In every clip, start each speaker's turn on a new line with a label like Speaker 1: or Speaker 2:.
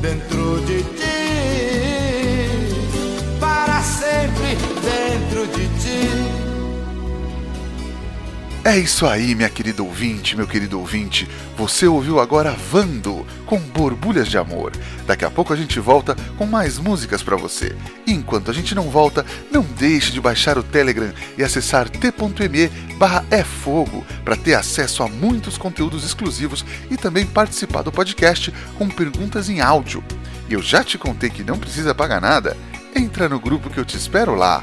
Speaker 1: dentro de ti,
Speaker 2: É isso aí, minha querida ouvinte, meu querido ouvinte. Você ouviu agora Vando com Borbulhas de Amor. Daqui a pouco a gente volta com mais músicas para você. E enquanto a gente não volta, não deixe de baixar o Telegram e acessar t.me barra é fogo para ter acesso a muitos conteúdos exclusivos e também participar do podcast com perguntas em áudio. E eu já te contei que não precisa pagar nada. Entra no grupo que eu te espero lá.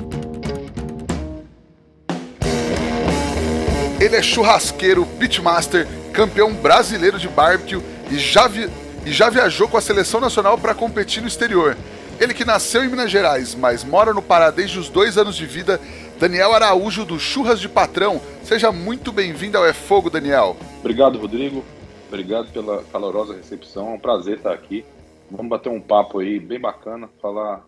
Speaker 2: Ele é churrasqueiro, pitmaster, campeão brasileiro de barbecue e já, vi e já viajou com a seleção nacional para competir no exterior. Ele que nasceu em Minas Gerais, mas mora no Pará desde os dois anos de vida, Daniel Araújo do Churras de Patrão. Seja muito bem-vindo ao É Fogo, Daniel.
Speaker 3: Obrigado, Rodrigo. Obrigado pela calorosa recepção. É um prazer estar aqui. Vamos bater um papo aí bem bacana, falar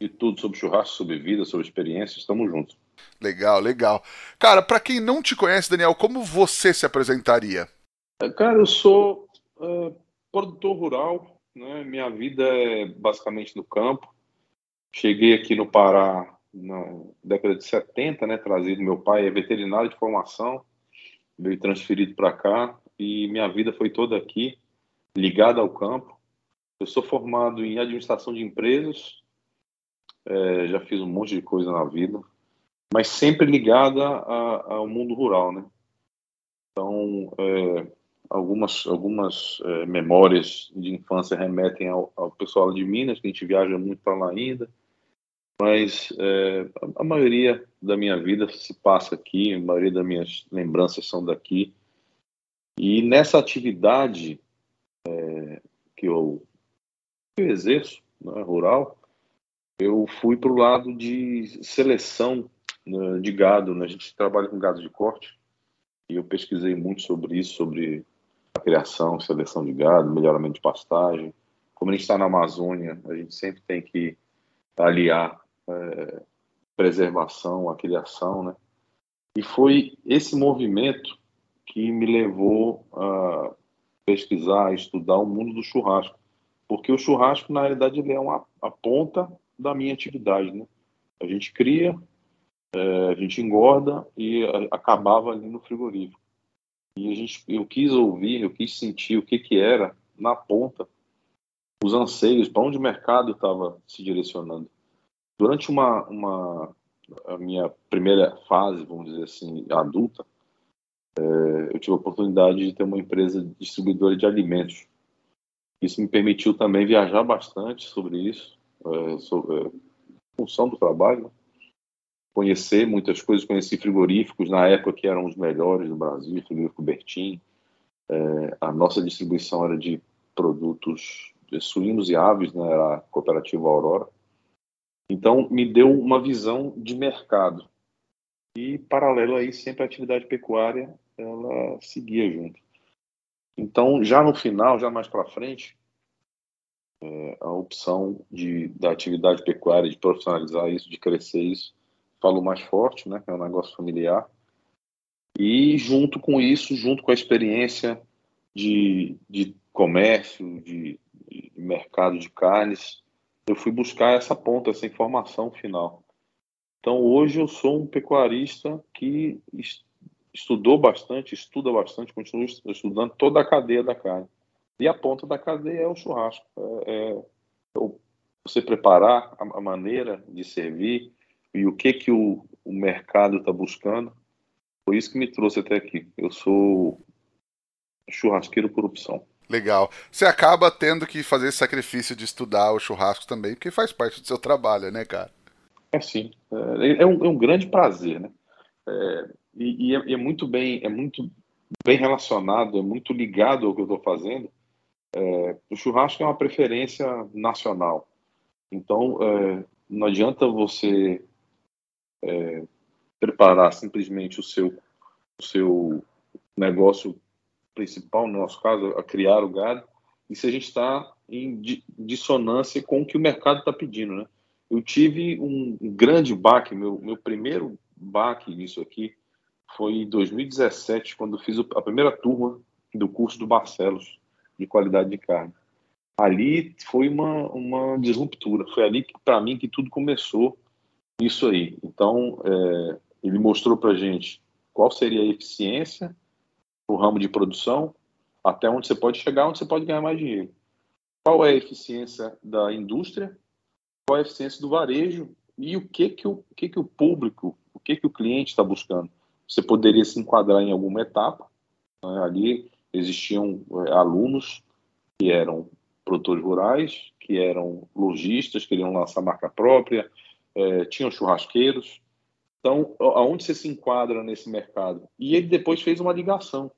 Speaker 3: de tudo sobre churrasco, sobre vida, sobre experiências. Estamos juntos.
Speaker 2: Legal, legal. Cara, para quem não te conhece, Daniel, como você se apresentaria?
Speaker 3: É, cara, eu sou uh, produtor rural, né? Minha vida é basicamente no campo. Cheguei aqui no Pará na década de 70, né? Trazido meu pai é veterinário de formação, veio transferido para cá e minha vida foi toda aqui, ligada ao campo. Eu sou formado em administração de empresas, é, já fiz um monte de coisa na vida, mas sempre ligada a, ao mundo rural, né? Então, é, algumas algumas é, memórias de infância remetem ao, ao, pessoal de Minas, que a gente viaja muito para lá ainda, mas é, a, maioria da minha vida se passa aqui, a maioria das minhas lembranças são daqui. E nessa atividade é, que eu, eu exerço, né, rural, eu fui para o lado de seleção de gado. Né? A gente trabalha com gado de corte e eu pesquisei muito sobre isso, sobre a criação, seleção de gado, melhoramento de pastagem. Como a gente está na Amazônia, a gente sempre tem que aliar é, preservação à criação, né? E foi esse movimento que me levou a pesquisar, a estudar o mundo do churrasco, porque o churrasco na realidade ele é uma a ponta da minha atividade, né? A gente cria, é, a gente engorda e acabava ali no frigorífico. E a gente, eu quis ouvir, eu quis sentir o que que era na ponta os anseios, para onde o mercado estava se direcionando. Durante uma, uma a minha primeira fase, vamos dizer assim, adulta, é, eu tive a oportunidade de ter uma empresa distribuidora de alimentos. Isso me permitiu também viajar bastante sobre isso, é, sobre, é, função do trabalho, né? Conhecer muitas coisas, conheci frigoríficos na época que eram os melhores do Brasil, frigorífico Bertin. É, a nossa distribuição era de produtos de suínos e aves, né, era a cooperativa Aurora. Então, me deu uma visão de mercado. E, paralelo a isso, sempre a atividade pecuária, ela seguia junto. Então, já no final, já mais para frente, é, a opção de, da atividade pecuária, de profissionalizar isso, de crescer isso, falou mais forte, né? É um negócio familiar. E junto com isso, junto com a experiência de, de comércio, de, de mercado de carnes, eu fui buscar essa ponta, essa informação final. Então hoje eu sou um pecuarista que estudou bastante, estuda bastante, continua estudando toda a cadeia da carne. E a ponta da cadeia é o churrasco. É, é você preparar a, maneira de servir, e o que que o, o mercado está buscando. Foi isso que me trouxe até aqui. Eu sou churrasqueiro por opção.
Speaker 2: Legal. Você acaba tendo que fazer esse sacrifício de estudar o churrasco também, porque faz parte do seu trabalho, né, cara?
Speaker 3: É sim. É, é, um, é um, grande prazer, né? É, e, e é, é, muito bem, é muito bem relacionado, é muito ligado ao que eu estou fazendo, É, o churrasco é uma preferência nacional. Então, é, não adianta você é, preparar simplesmente o seu, o seu negócio principal, no nosso caso, a criar o gado, e se a gente está em dissonância com o que o mercado está pedindo, né? Eu tive um grande baque, meu, meu primeiro baque nisso aqui foi em 2017, quando fiz a primeira turma do curso do Barcelos de qualidade de carne. Ali foi uma, uma disruptura, foi ali que, para mim, que tudo começou isso aí. Então, é, ele mostrou para gente qual seria a eficiência no ramo de produção, até onde você pode chegar, onde você pode ganhar mais dinheiro. Qual é a eficiência da indústria, qual é a eficiência do varejo e o que que o que que o público, o que que o cliente está buscando. Você poderia se enquadrar em alguma etapa. Né? Ali existiam é, alunos que eram produtores rurais, que eram lojistas, queriam lançar marca própria, é, tinham churrasqueiros. Então, aonde você se enquadra nesse mercado? E ele depois fez uma ligação.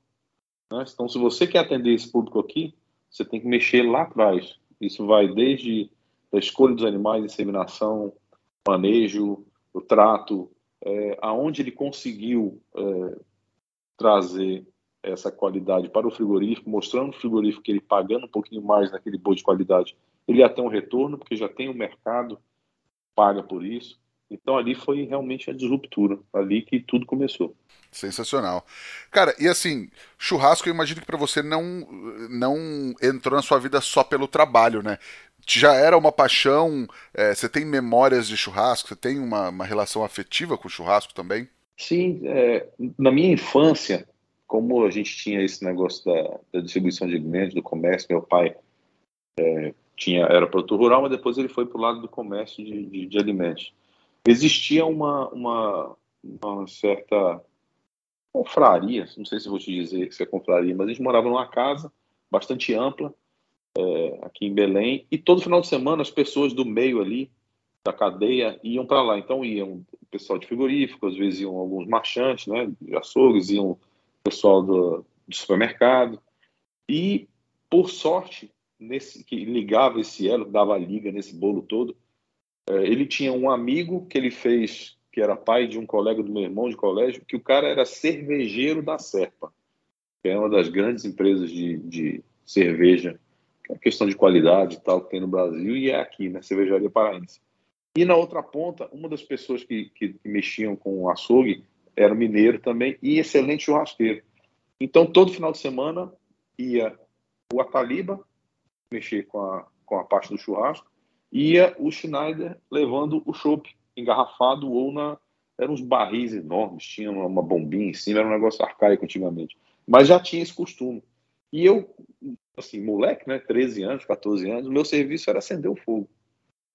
Speaker 3: Né? Então, se você quer atender esse público aqui, você tem que mexer lá atrás. Isso vai desde a escolha dos animais, inseminação, manejo, o trato, é, aonde ele conseguiu é, trazer essa qualidade para o frigorífico, mostrando o frigorífico que ele pagando um pouquinho mais naquele boi de qualidade, ele ia ter um retorno, porque já tem o um mercado, paga por isso. Então ali foi realmente a disruptura, ali que tudo começou.
Speaker 2: Sensacional. Cara, e assim, churrasco eu imagino que para você não não entrou na sua vida só pelo trabalho, né? Já era uma paixão, é, você tem memórias de churrasco, você tem uma, uma relação afetiva com o churrasco também?
Speaker 3: Sim, é, na minha infância, como a gente tinha esse negócio da, da distribuição de alimentos, do comércio, meu pai é, tinha era produtor rural, mas depois ele foi para o lado do comércio de, de, de, alimentos. Existia uma, uma, uma certa confraria, não sei se vou te dizer se é confraria, mas a gente morava numa casa bastante ampla, é, aqui em Belém, e todo final de semana as pessoas do meio ali, da cadeia, iam para lá. Então iam o pessoal de frigorífico, às vezes iam alguns marchantes, né, de açougues, iam pessoal do, do supermercado. E, por sorte, nesse que ligava esse elo, dava liga nesse bolo todo, é, ele tinha um amigo que ele fez, que era pai de um colega do meu irmão de colégio, que o cara era cervejeiro da Serpa, que é uma das grandes empresas de, de cerveja, que é questão de qualidade e tal, que tem no Brasil, e é aqui, na Cervejaria Paraense. E na outra ponta, uma das pessoas que, que, que mexiam com o açougue era mineiro também e excelente churrasqueiro. Então, todo final de semana ia o Ataliba mexer com a, com a parte do churrasco, ia o Schneider levando o chopp engarrafado ou na. Eram uns barris enormes, tinha uma, uma bombinha em cima, era um negócio arcaico antigamente. Mas já tinha esse costume. E eu, assim, moleque, né, 13 anos, 14 anos, o meu serviço era acender o fogo.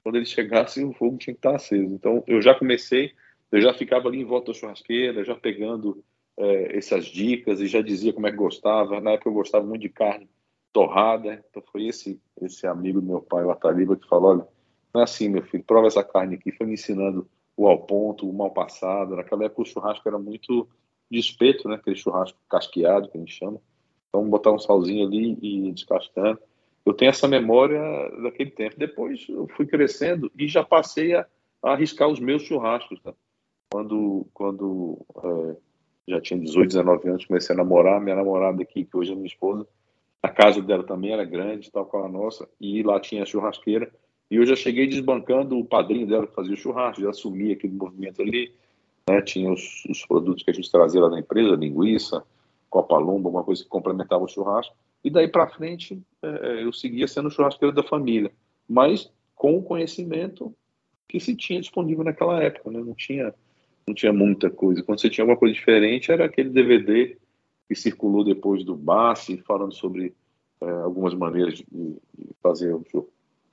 Speaker 3: Quando ele chegasse, o fogo tinha que estar aceso. Então, eu já comecei eu já ficava ali em volta da churrasqueira, já pegando é, essas dicas e já dizia como é que gostava. Na época eu gostava muito de carne torrada, então foi esse esse amigo do meu pai, o Ataliba, que falou, olha, não é assim, meu filho, prova essa carne aqui. Foi me ensinando o ao ponto, o mal passado. Naquela época o churrasco era muito de espeto, né? Aquele churrasco casqueado, que a gente chama. Então botar um salzinho ali e descascando. Eu tenho essa memória daquele tempo. Depois eu fui crescendo e já passei a, a arriscar os meus churrascos. Né? quando, quando é, já tinha 18, 19 anos, comecei a namorar, minha namorada aqui, que hoje é minha esposa, a casa dela também era grande, tal com a nossa, e lá tinha a churrasqueira, e eu já cheguei desbancando o padrinho dela que fazia o churrasco, já assumi aquele movimento ali, né, tinha os, os, produtos que a gente trazia lá da empresa, linguiça, copa lomba, coisa que complementava o churrasco, e daí para frente é, é, eu seguia sendo churrasqueiro da família, mas com o conhecimento que se tinha disponível naquela época, né, não tinha não tinha muita coisa. Quando você tinha alguma coisa diferente, era aquele DVD que circulou depois do Bassi, falando sobre é, algumas maneiras de, de fazer o,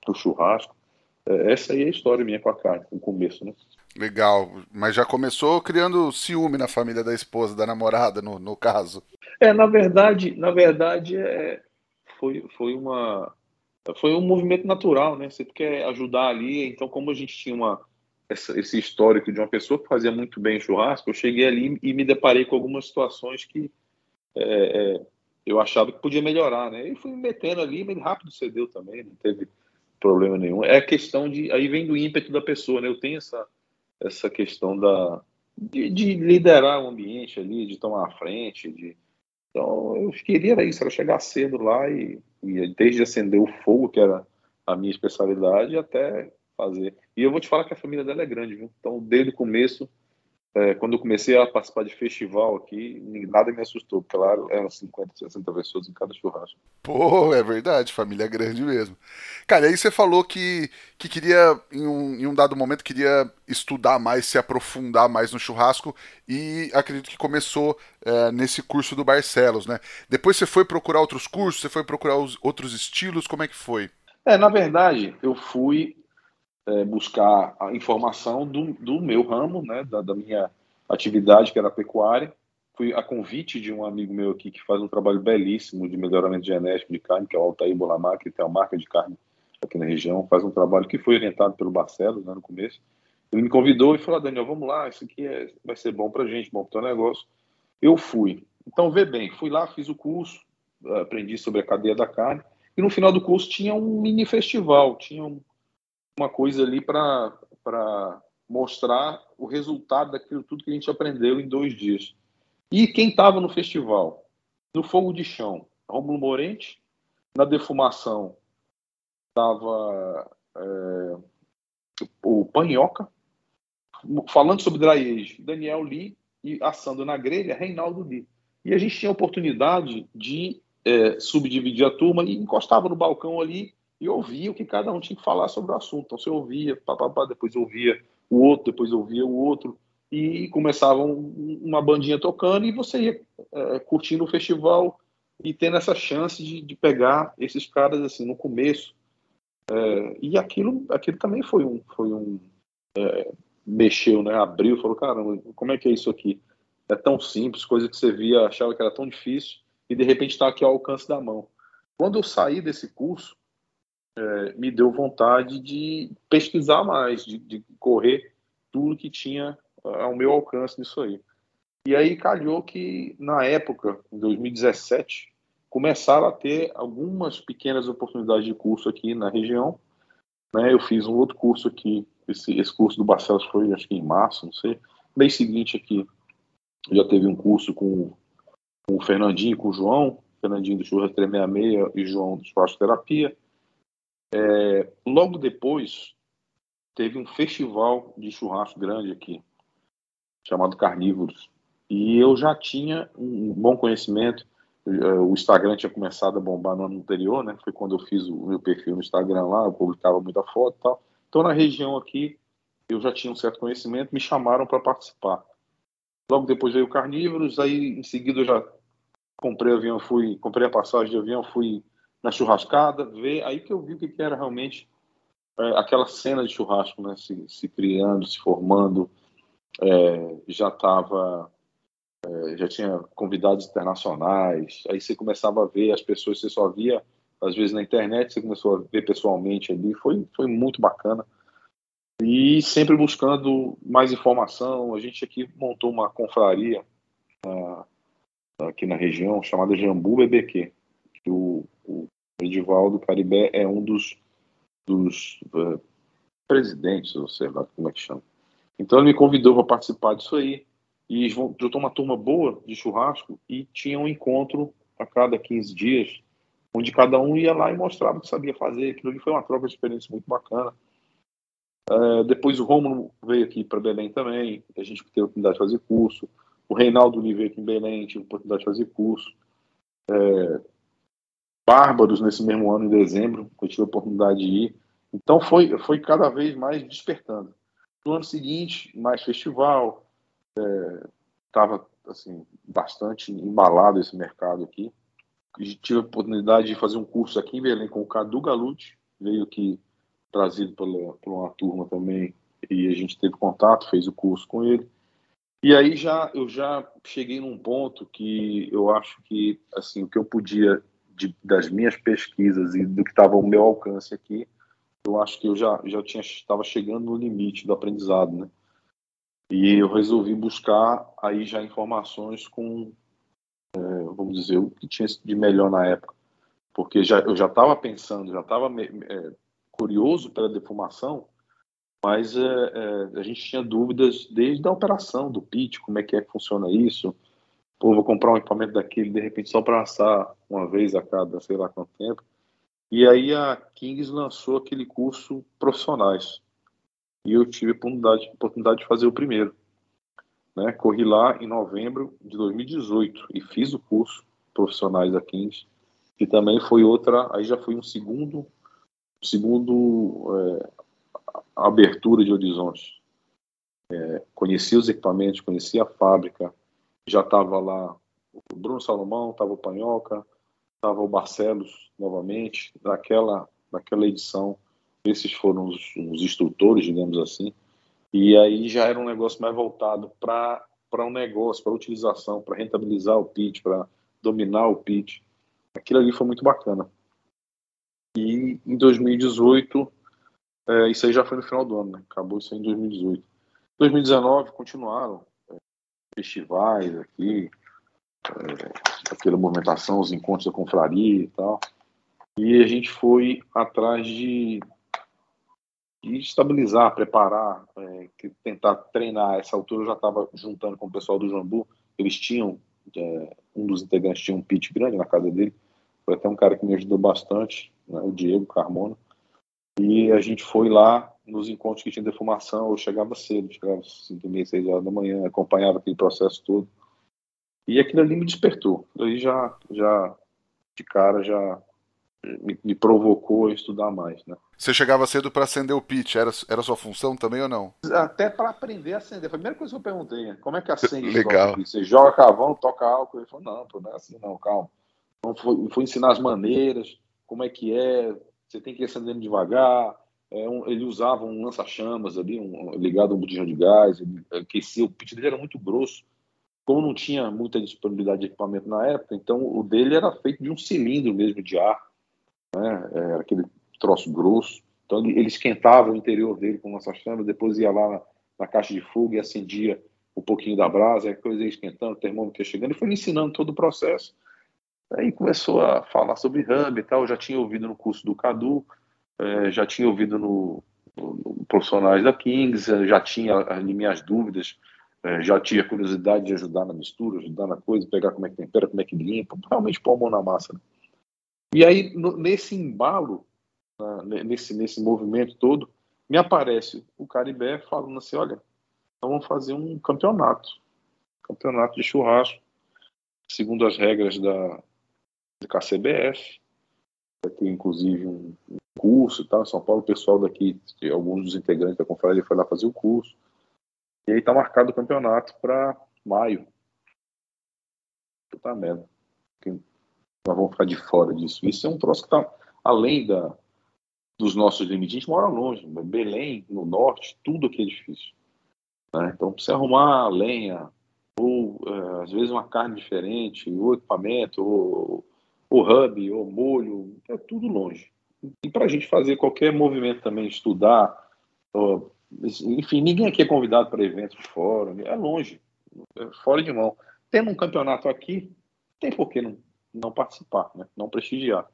Speaker 3: o churrasco. É, essa aí é a história minha com a carne, o começo, né?
Speaker 2: Legal, mas já começou criando ciúme na família da esposa, da namorada, no, no caso.
Speaker 3: É, na verdade, na verdade, é, foi, foi uma foi um movimento natural, né? Você quer ajudar ali, então como a gente tinha uma essa, esse histórico de uma pessoa que fazia muito bem churrasco, eu cheguei ali e me deparei com algumas situações que é, é, eu achava que podia melhorar, né? E fui me metendo ali, mas rápido cedeu também, não teve problema nenhum. É questão de. Aí vem do ímpeto da pessoa, né? Eu tenho essa, essa questão da, de, de liderar o ambiente ali, de tomar a frente. De... Então, eu queria era isso, era chegar cedo lá e, e desde acender o fogo, que era a minha especialidade, até fazer. E eu vou te falar que a família dela é grande, viu? Então, desde o começo, é, quando eu comecei a participar de festival aqui, nada me assustou, porque lá eram 50, 60 pessoas em cada churrasco.
Speaker 2: Pô, é verdade, família grande mesmo. Cara, aí você falou que, que queria, em um, em um dado momento, queria estudar mais, se aprofundar mais no churrasco, e acredito que começou é, nesse curso do Barcelos, né? Depois você foi procurar outros cursos, você foi procurar os, outros estilos, como é que foi?
Speaker 3: É, na verdade, eu fui é, buscar a informação do, do meu ramo, né, da, da, minha atividade, que era a pecuária. Fui a convite de um amigo meu aqui que faz um trabalho belíssimo de melhoramento genético de carne, que é o Altair Bolamar, que tem uma marca de carne aqui na região, faz um trabalho que foi orientado pelo Barcelos né, no começo. Ele me convidou e falou: ah, Daniel, vamos lá, isso aqui é, vai ser bom para gente, bom para o teu negócio. Eu fui. Então, vê bem, fui lá, fiz o curso, aprendi sobre a cadeia da carne, e no final do curso tinha um mini festival, tinha um, uma coisa ali para mostrar o resultado daquilo tudo que a gente aprendeu em dois dias. E quem estava no festival? No fogo de chão, Rômulo Morente. Na defumação estava é, o Panhoca. Falando sobre dry age, Daniel Lee. E assando na grelha, Reinaldo Lee. E a gente tinha a oportunidade de é, subdividir a turma e encostava no balcão ali e ouvia o que cada um tinha que falar sobre o assunto. Então você ouvia, pá, pá, pá, depois ouvia o outro, depois ouvia o outro, e começava um, uma bandinha tocando e você ia é, curtindo o festival e tendo essa chance de, de pegar esses caras assim no começo. É, e aquilo, aquilo também foi um, foi um é, mexeu, né? Abriu, falou, caramba, como é que é isso aqui? É tão simples, coisa que você via, achava que era tão difícil, e de repente está aqui ao alcance da mão. Quando eu saí desse curso, é, me deu vontade de pesquisar mais, de, de, correr tudo que tinha ao meu alcance nisso aí. E aí calhou que, na época, em 2017, começaram a ter algumas pequenas oportunidades de curso aqui na região. Né? Eu fiz um outro curso aqui, esse, esse curso do Barcelos foi, acho que em março, não sei. Mês seguinte aqui, já teve um curso com, com o Fernandinho e com o João, Fernandinho do Churras 366 e João do Espaço Terapia. É, logo depois, teve um festival de churrasco grande aqui, chamado Carnívoros. E eu já tinha um bom conhecimento. É, o Instagram tinha começado a bombar no ano anterior, né? Foi quando eu fiz o meu perfil no Instagram lá, eu publicava muita foto e tal. Então, na região aqui, eu já tinha um certo conhecimento, me chamaram para participar. Logo depois veio o Carnívoros, aí em seguida eu já comprei avião, fui, comprei a passagem de avião, fui na churrascada, ver aí que eu vi o que era realmente é, aquela cena de churrasco, né, se, se criando, se formando, é, já estava, é, já tinha convidados internacionais, aí você começava a ver as pessoas, você só via às vezes na internet, você começou a ver pessoalmente ali, foi, foi muito bacana. E sempre buscando mais informação, a gente aqui montou uma confraria uh, aqui na região chamada Jambu BBQ, que o, o Edivaldo Caribé é um dos, dos uh, presidentes, ou sei lá como é que chama. Então ele me convidou para participar disso aí. E juntou uma turma boa de churrasco e tinha um encontro a cada 15 dias, onde cada um ia lá e mostrava o que sabia fazer. Aquilo ali foi uma troca de experiência muito bacana. Uh, depois o Romulo veio aqui para Belém também, a gente teve a oportunidade de fazer curso. O Reinaldo veio aqui em Belém, tive a oportunidade de fazer curso. É, Bárbaros nesse mesmo ano, em dezembro, eu tive a oportunidade de ir. Então foi, foi cada vez mais despertando. No ano seguinte, mais festival, estava é, assim, bastante embalado esse mercado aqui. E tive a oportunidade de fazer um curso aqui em Belém com o Cadu Galute, veio aqui trazido pela, por uma turma também, e a gente teve contato, fez o curso com ele. E aí já eu já cheguei num ponto que eu acho que assim o que eu podia de, das minhas pesquisas e do que estava ao meu alcance aqui, eu acho que eu já já tinha estava chegando no limite do aprendizado, né? E eu resolvi buscar aí já informações com é, vamos dizer, o que tinha de melhor na época. Porque já, eu já estava pensando, já estava é, curioso pela defumação, mas é, é, a gente tinha dúvidas desde a operação do pitch, como é que é que funciona isso. Pô, vou comprar um equipamento daquele, de repente, só para assar uma vez a cada sei lá quanto tempo. E aí a Kings lançou aquele curso profissionais. E eu tive a oportunidade, a oportunidade de fazer o primeiro. Né? Corri lá em novembro de 2018 e fiz o curso profissionais da Kings, que também foi outra, aí já foi um segundo, segundo é, abertura de horizontes. É, conheci os equipamentos, conheci a fábrica, já estava lá o Bruno Salomão, estava o Panhoca, estava o Barcelos novamente, daquela, daquela edição. Esses foram os, os instrutores, digamos assim. E aí já era um negócio mais voltado para um negócio, para utilização, para rentabilizar o pitch, para dominar o pitch. Aquilo ali foi muito bacana. E em 2018, é, isso aí já foi no final do ano, né? acabou isso aí em 2018. 2019 continuaram festivais aqui, é, aquela movimentação, os encontros da confraria e tal. E a gente foi atrás de, de estabilizar, preparar, é, tentar treinar. Essa altura eu já estava juntando com o pessoal do Jambu. Eles tinham, é, um dos integrantes tinha um pitch grande na casa dele. Foi até um cara que me ajudou bastante, né, o Diego Carmona. E a gente foi lá nos encontros que tinha defumação. Eu chegava cedo, chegava às 5 e meia, 6 horas da manhã, acompanhava aquele processo todo. E aquilo ali me despertou. Aí já, já de cara, já me, me, provocou a estudar mais, né?
Speaker 2: Você chegava cedo para acender o pitch, era, era sua função também ou não?
Speaker 3: Até para aprender a acender. Foi a primeira coisa que eu perguntei, né? como é que acende?
Speaker 2: Legal.
Speaker 3: Você joga carvão, toca álcool? Ele falou, não, pô, não é assim não, calma. Então foi, foi ensinar as maneiras, como é que é, você tem que ir acendendo devagar. É um, ele usava um lança-chamas ali, um, ligado a um botijão de gás, ele aquecia, o pitch dele era muito grosso como não tinha muita disponibilidade de equipamento na época, então o dele era feito de um cilindro mesmo de ar, né? Era aquele troço grosso. Então ele, ele esquentava o interior dele com essa chama, depois ia lá na, na, caixa de fogo e acendia um pouquinho da brasa, a coisa ia esquentando, o termômetro ia chegando, e foi ensinando todo o processo. Aí começou a falar sobre hub e tal, eu já tinha ouvido no curso do Cadu, é, já tinha ouvido no, no, profissionais da Kings, já tinha ali minhas dúvidas é, já tinha curiosidade de ajudar na mistura, ajudar na coisa, pegar como é que tempera, como é que limpa, realmente pôr a mão na massa. Né? E aí, no, nesse embalo, né, nesse, nesse movimento todo, me aparece o Caribé falando assim: olha, então vamos fazer um campeonato campeonato de churrasco, segundo as regras da, da KCBF. Vai ter inclusive um curso e tal. Em São Paulo, o pessoal daqui, alguns dos integrantes da confraria foi lá fazer o curso. E aí está marcado o campeonato para maio. Puta merda. Nós vamos ficar de fora disso. Isso é um troço que está além da, dos nossos limites. A gente mora longe. Belém, no norte, tudo aqui é difícil. Né? Então, precisa arrumar lenha, ou é, às vezes uma carne diferente, ou equipamento, ou, ou hub, ou molho, é tudo longe. E para a gente fazer qualquer movimento também, estudar, enfim, ninguém aqui é convidado para eventos fora, é longe, é fora de mão. Tendo um campeonato aqui, tem por que não, não participar, né? não prestigiar.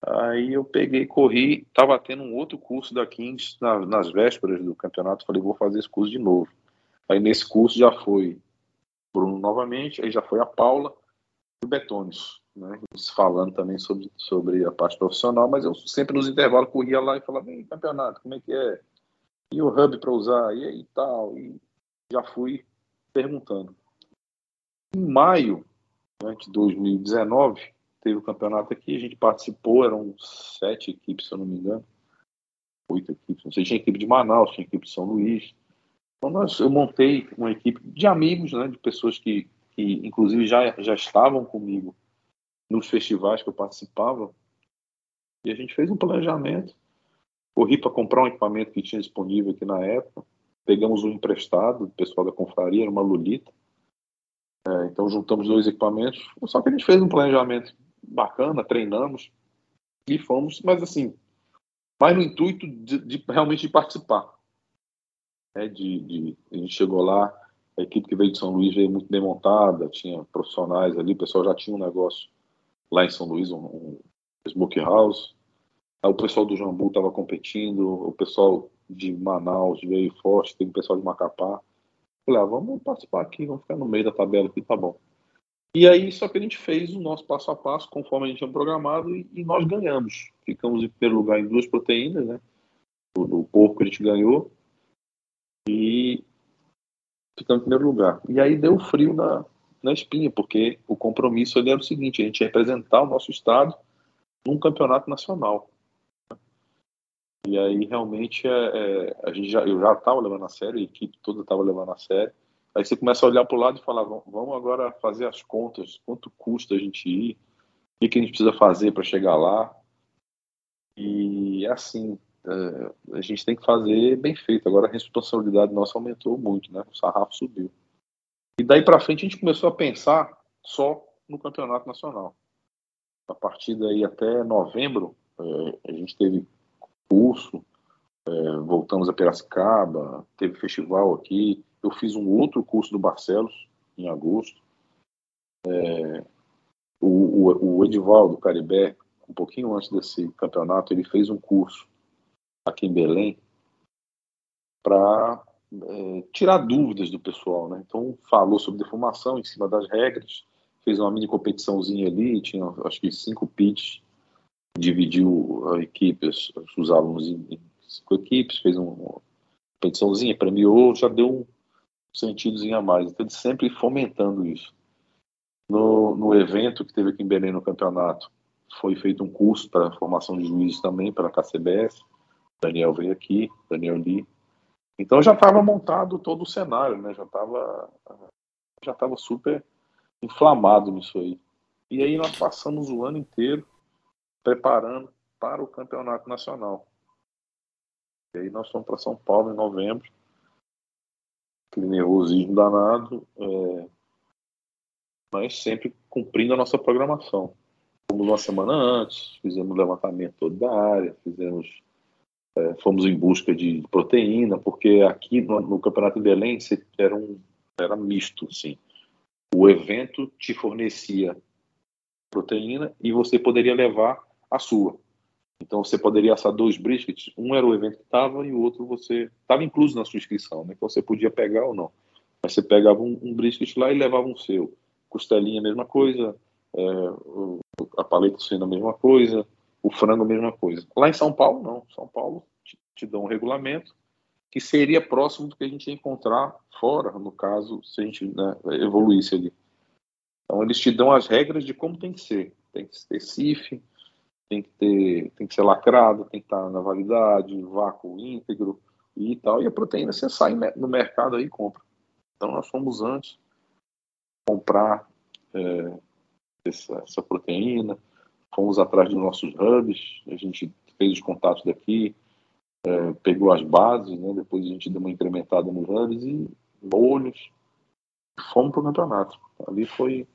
Speaker 3: Aí eu peguei, corri, estava tendo um outro curso da Kings na, nas vésperas do campeonato, falei, vou fazer esse curso de novo. Aí nesse curso já foi Bruno novamente, aí já foi a Paula e o Betones, né? falando também sobre, sobre a parte profissional, mas eu sempre nos intervalos corria lá e falava, vem campeonato, como é que é? e o hub para usar, e aí tal, e já fui perguntando. Em maio né, de 2019, teve o campeonato aqui, a gente participou, eram sete equipes, se eu não me engano, oito equipes, não sei, tinha equipe de Manaus, tinha equipe de São Luís. Então nós, eu montei uma equipe de amigos, né, de pessoas que, que inclusive já, já estavam comigo nos festivais que eu participava, e a gente fez um planejamento Corri para comprar um equipamento que tinha disponível aqui na época. Pegamos um emprestado do pessoal da confraria, uma Lulita. É, então juntamos dois equipamentos. Só que a gente fez um planejamento bacana, treinamos e fomos, mas assim, mais no intuito de, de realmente de participar. É, de, de, a gente chegou lá A equipe que veio de São Luís veio muito bem montada, tinha profissionais ali, o pessoal já tinha um negócio lá em São Luís, um, um smoke house. Aí o pessoal do Jambu estava competindo, o pessoal de Manaus veio forte, tem o pessoal de Macapá. Falei, ah, vamos participar aqui, vamos ficar no meio da tabela aqui, tá bom. E aí, só que a gente fez o nosso passo a passo, conforme a gente tinha programado, e, e nós ganhamos. Ficamos em primeiro lugar em duas proteínas, né? O, o porco a gente ganhou. E ficamos em primeiro lugar. E aí deu frio na, na espinha, porque o compromisso ali era o seguinte: a gente representar o nosso estado num campeonato nacional. E aí realmente é, é, a gente já, eu já estava levando a sério, a equipe toda estava levando a sério. Aí você começa a olhar para o lado e falar, vamos agora fazer as contas, quanto custa a gente ir, o que, a gente precisa fazer para chegar lá. E assim, é, a gente tem que fazer bem feito. Agora a responsabilidade nossa aumentou muito, né? O sarrafo subiu. E daí para frente a gente começou a pensar só no campeonato nacional. A partir daí até novembro, é, a gente teve curso, é, voltamos a Piracicaba, teve festival aqui. Eu fiz um outro curso do Barcelos em agosto. É, o, o, o Edivaldo Caribé, um pouquinho antes desse campeonato, ele fez um curso aqui em Belém para é, tirar dúvidas do pessoal, né? Então falou sobre defumação em cima das regras, fez uma mini competiçãozinha ali, tinha acho que cinco pits dividiu a equipe, os, os alunos em, cinco equipes, fez uma competiçãozinha, premiou, já deu um sentidozinho a mais. Então, ele sempre fomentando isso. No, no evento que teve aqui em Belém, no campeonato, foi feito um curso para formação de juízes também para a KCBS. Daniel veio aqui, Daniel Lee. Então já estava montado todo o cenário, né? Já estava já tava super inflamado nisso aí. E aí nós passamos o ano inteiro preparando para o campeonato nacional. E aí nós fomos para São Paulo em novembro, aquele nervosismo danado, é, mas sempre cumprindo a nossa programação. Fomos uma semana antes, fizemos levantamento todo da área, fizemos, é, fomos em busca de proteína, porque aqui no, no Campeonato de Belém era, um, era misto, assim. O evento te fornecia proteína e você poderia levar a sua. Então você poderia assar dois briskets, um era o evento que estava e o outro você estava incluso na sua inscrição, né? Então você podia pegar ou não. Mas você pegava um, um brisket lá e levava um seu. Costelinha, mesma coisa. É, a paleta sendo a mesma coisa. O frango, mesma coisa. Lá em São Paulo, não. São Paulo te, te dá um regulamento que seria próximo do que a gente ia encontrar fora, no caso, se a gente né, evoluísse ali. Então, eles te dão as regras de como tem que ser. Tem que ter CIF, tem que ter, tem que ser lacrado, tem que estar na validade, vácuo íntegro e tal. E a proteína você sai no mercado aí e compra. Então nós fomos antes comprar é, essa, essa, proteína, fomos atrás dos nossos hubs, a gente fez os contatos daqui, é, pegou as bases, né, depois a gente deu uma incrementada nos hubs e molhos, fomos para o campeonato. Ali foi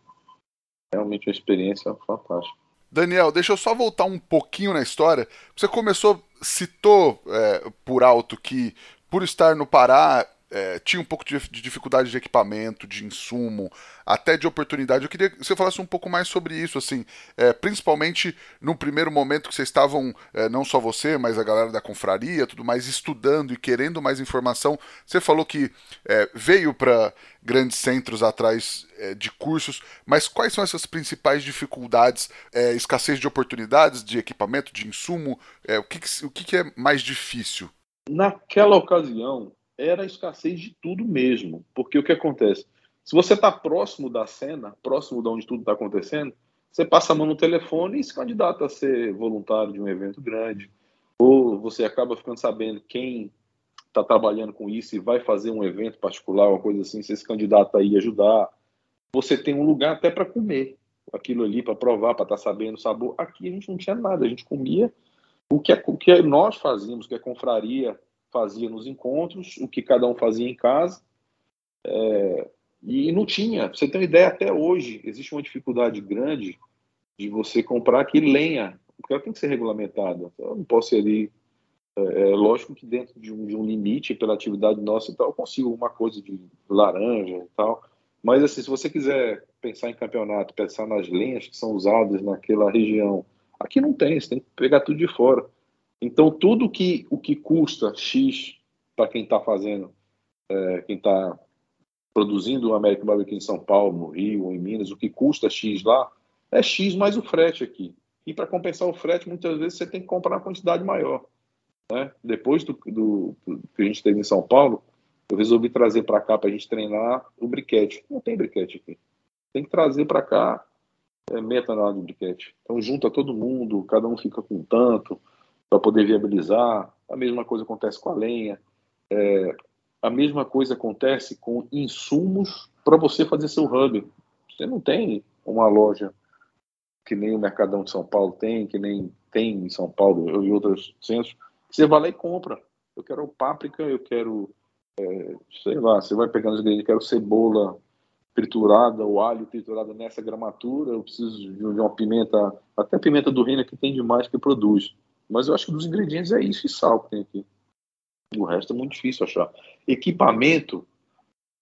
Speaker 3: realmente uma experiência fantástica.
Speaker 2: Daniel, deixa eu só voltar um pouquinho na história. Você começou, citou é, por alto que, por estar no Pará, é, tinha um pouco de, de, dificuldade de equipamento, de insumo, até de oportunidade. Eu queria que você falasse um pouco mais sobre isso, assim, é, principalmente no primeiro momento que vocês estavam, é, não só você, mas a galera da confraria, tudo mais, estudando e querendo mais informação. Você falou que é, veio para grandes centros atrás é, de cursos, mas quais são essas principais dificuldades? É, escassez de oportunidades, de equipamento, de insumo? o que, que o que, que é mais difícil?
Speaker 3: Naquela ocasião, era a escassez de tudo mesmo. Porque o que acontece? Se você está próximo da cena, próximo de onde tudo está acontecendo, você passa a mão no telefone e se candidata a ser voluntário de um evento grande. Ou você acaba ficando sabendo quem está trabalhando com isso e vai fazer um evento particular, uma coisa assim, se candidata a ir ajudar. Você tem um lugar até para comer aquilo ali, para provar, para estar tá sabendo o sabor. Aqui a gente não tinha nada, a gente comia o que, é, o que nós fazíamos, que a confraria fazia nos encontros, o que cada um fazia em casa. É, e não tinha. Pra você tem uma ideia, até hoje existe uma dificuldade grande de você comprar aqui lenha, porque ela tem que ser regulamentada. Eu não posso ir ali É, é, lógico que dentro de um, de um, limite pela atividade nossa e tal, eu consigo uma coisa de laranja e tal. Mas assim, se você quiser pensar em campeonato, pensar nas lenhas que são usadas naquela região, aqui não tem, você tem que pegar tudo de fora. Então tudo que o que custa X para quem está fazendo, é, quem está produzindo o American Barbecue em São Paulo, no Rio, em Minas, o que custa X lá, é X mais o frete aqui. E para compensar o frete, muitas vezes você tem que comprar uma quantidade maior. Né? Depois do, do, do, que a gente teve em São Paulo, eu resolvi trazer para cá para a gente treinar o briquete. Não tem briquete aqui. Tem que trazer para cá é, meia tonelada de briquete. Então junta todo mundo, cada um fica com tanto para poder viabilizar. A mesma coisa acontece com a lenha. É, a mesma coisa acontece com insumos para você fazer seu hub. Você não tem uma loja que nem o Mercadão de São Paulo tem, que nem tem em São Paulo e outros centros, você vai lá e compra. Eu quero páprica, eu quero, é, sei lá, você vai pegando os ingredientes, eu quero cebola triturada, o alho triturado nessa gramatura, eu preciso de uma pimenta, até pimenta do reino que tem demais que produz. Mas eu acho que dos ingredientes é isso e sal que tem aqui. O resto é muito difícil achar. Equipamento,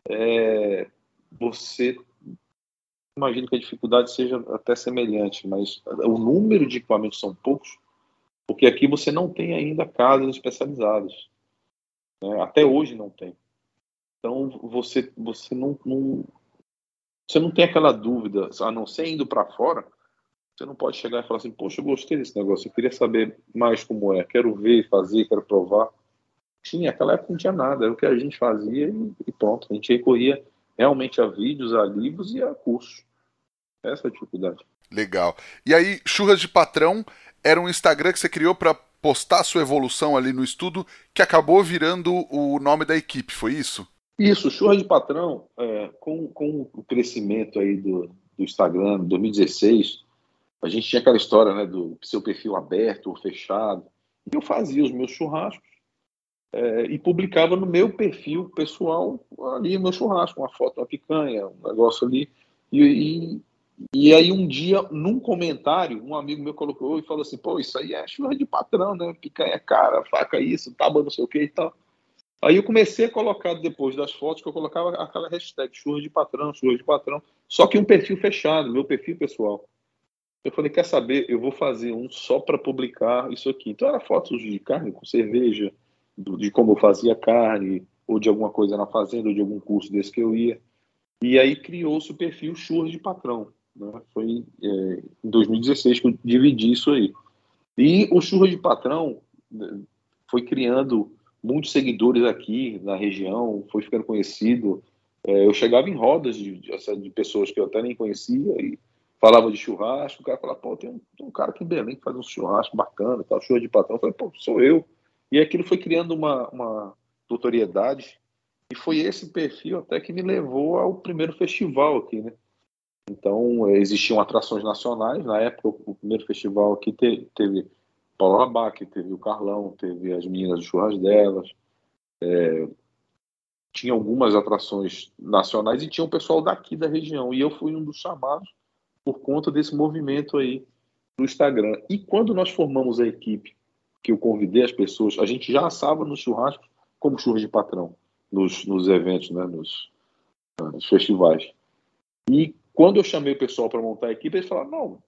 Speaker 3: é, você imagino que a dificuldade seja até semelhante, mas o número de equipamentos são poucos, porque aqui você não tem ainda casas especializadas. Né? Até hoje não tem. Então você você não, não, você não tem aquela dúvida, a não ser indo para fora, você não pode chegar e falar assim, poxa, eu gostei desse negócio, eu queria saber mais como é, quero ver, fazer, quero provar tinha, aquela época não tinha nada, era o que a gente fazia e, e pronto. A gente recorria realmente a vídeos, a livros e a cursos. Essa é a dificuldade.
Speaker 2: Legal. E aí, Churras de Patrão era um Instagram que você criou para postar a sua evolução ali no estudo, que acabou virando o nome da equipe, foi isso?
Speaker 3: Isso, Churras de Patrão, é, com, com o crescimento aí do, do Instagram, 2016, a gente tinha aquela história né, do seu perfil aberto ou fechado. E eu fazia os meus churrascos é, e publicava no meu perfil pessoal ali meu churrasco, uma foto, uma picanha, um negócio ali. E, e, e, aí um dia, num comentário, um amigo meu colocou e falou assim, pô, isso aí é churra de patrão, né? Picanha cara, faca isso, tábua não sei o que e tal. Aí eu comecei a colocar depois das fotos que eu colocava aquela hashtag churra de patrão, churra de patrão, só que um perfil fechado, meu perfil pessoal. Eu falei, quer saber, eu vou fazer um só para publicar isso aqui. Então era fotos de carne com cerveja, de como eu fazia carne, ou de alguma coisa na fazenda, ou de algum curso desse que eu ia. E aí criou-se o perfil Churras de Patrão. Né? Foi é, em 2016 que eu dividi isso aí. E o Churras de Patrão né, foi criando muitos seguidores aqui na região, foi ficando conhecido. É, eu chegava em rodas de, de, pessoas que eu até nem conhecia e falava de churrasco. O cara falava, pô, tem um, tem um cara aqui em Belém que faz um churrasco bacana, tal, churras de patrão. Eu falei, pô, sou eu. E aquilo foi criando uma, uma notoriedade, e foi esse perfil até que me levou ao primeiro festival aqui, né? Então, eh, existiam atrações nacionais. Na época, o primeiro festival aqui teve, teve Paulo Abac, teve o Carlão, teve as meninas do Churras delas. É, tinha algumas atrações nacionais e tinha o pessoal daqui da região. E eu fui um dos chamados por conta desse movimento aí do Instagram. E quando nós formamos a equipe que eu convidei as pessoas, a gente já assava no churrasco como churras de patrão, nos, nos eventos, né, nos, nos festivais. E quando eu chamei o pessoal para montar a equipe, eles falaram, não,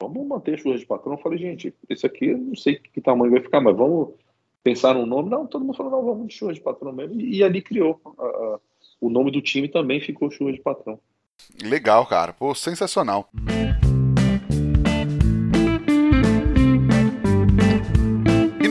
Speaker 3: vamos manter churras de patrão. Eu falei, gente, esse aqui não sei que tamanho vai ficar, mas vamos pensar num nome. Não, todo mundo falou, não, vamos de churras de patrão mesmo. E, e ali criou. A, a, o nome do time também ficou churras de patrão.
Speaker 2: Legal, cara. Pô, sensacional.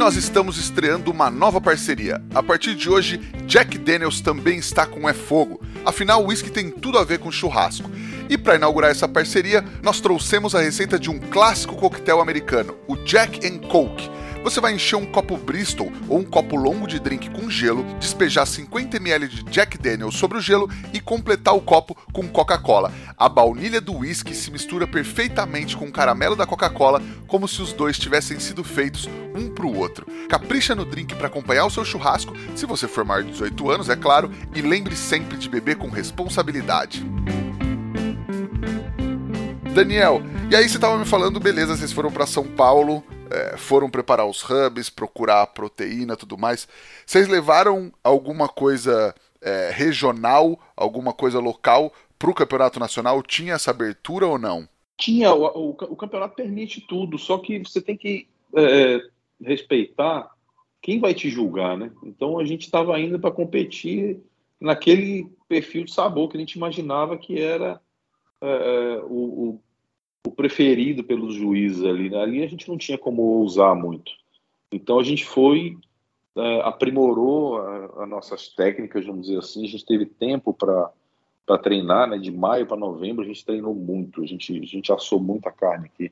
Speaker 2: nós estamos estreando uma nova parceria. A partir de hoje, Jack Daniels também está com É Fogo. Afinal, o whisky tem tudo a ver com churrasco. E para inaugurar essa parceria, nós trouxemos a receita de um clássico coquetel americano, o Jack and Coke você vai encher um copo Bristol ou um copo longo de drink com gelo, despejar 50 ml de Jack Daniels sobre o gelo e completar o copo com Coca-Cola. A baunilha do whisky se mistura perfeitamente com o caramelo da Coca-Cola, como se os dois tivessem sido feitos um para o outro. Capricha no drink para acompanhar o seu churrasco, se você for maior de 18 anos, é claro, e lembre sempre de beber com responsabilidade. Daniel, e aí você estava me falando, beleza, vocês foram para São Paulo, é, foram preparar os hubs, procurar a proteína tudo mais. Vocês levaram alguma coisa é, regional, alguma coisa local para o campeonato nacional? Tinha essa abertura ou não?
Speaker 3: Tinha, o, o, o campeonato permite tudo, só que você tem que é, respeitar quem vai te julgar, né? Então a gente estava indo para competir naquele perfil de sabor que a gente imaginava que era é, é o, o, preferido pelos juízes ali. Né? Ali a gente não tinha como ousar muito. Então a gente foi, é, aprimorou as nossas técnicas, vamos dizer assim. A gente teve tempo para treinar, né? De maio para novembro a gente treinou muito, a gente, a gente assou muita carne aqui.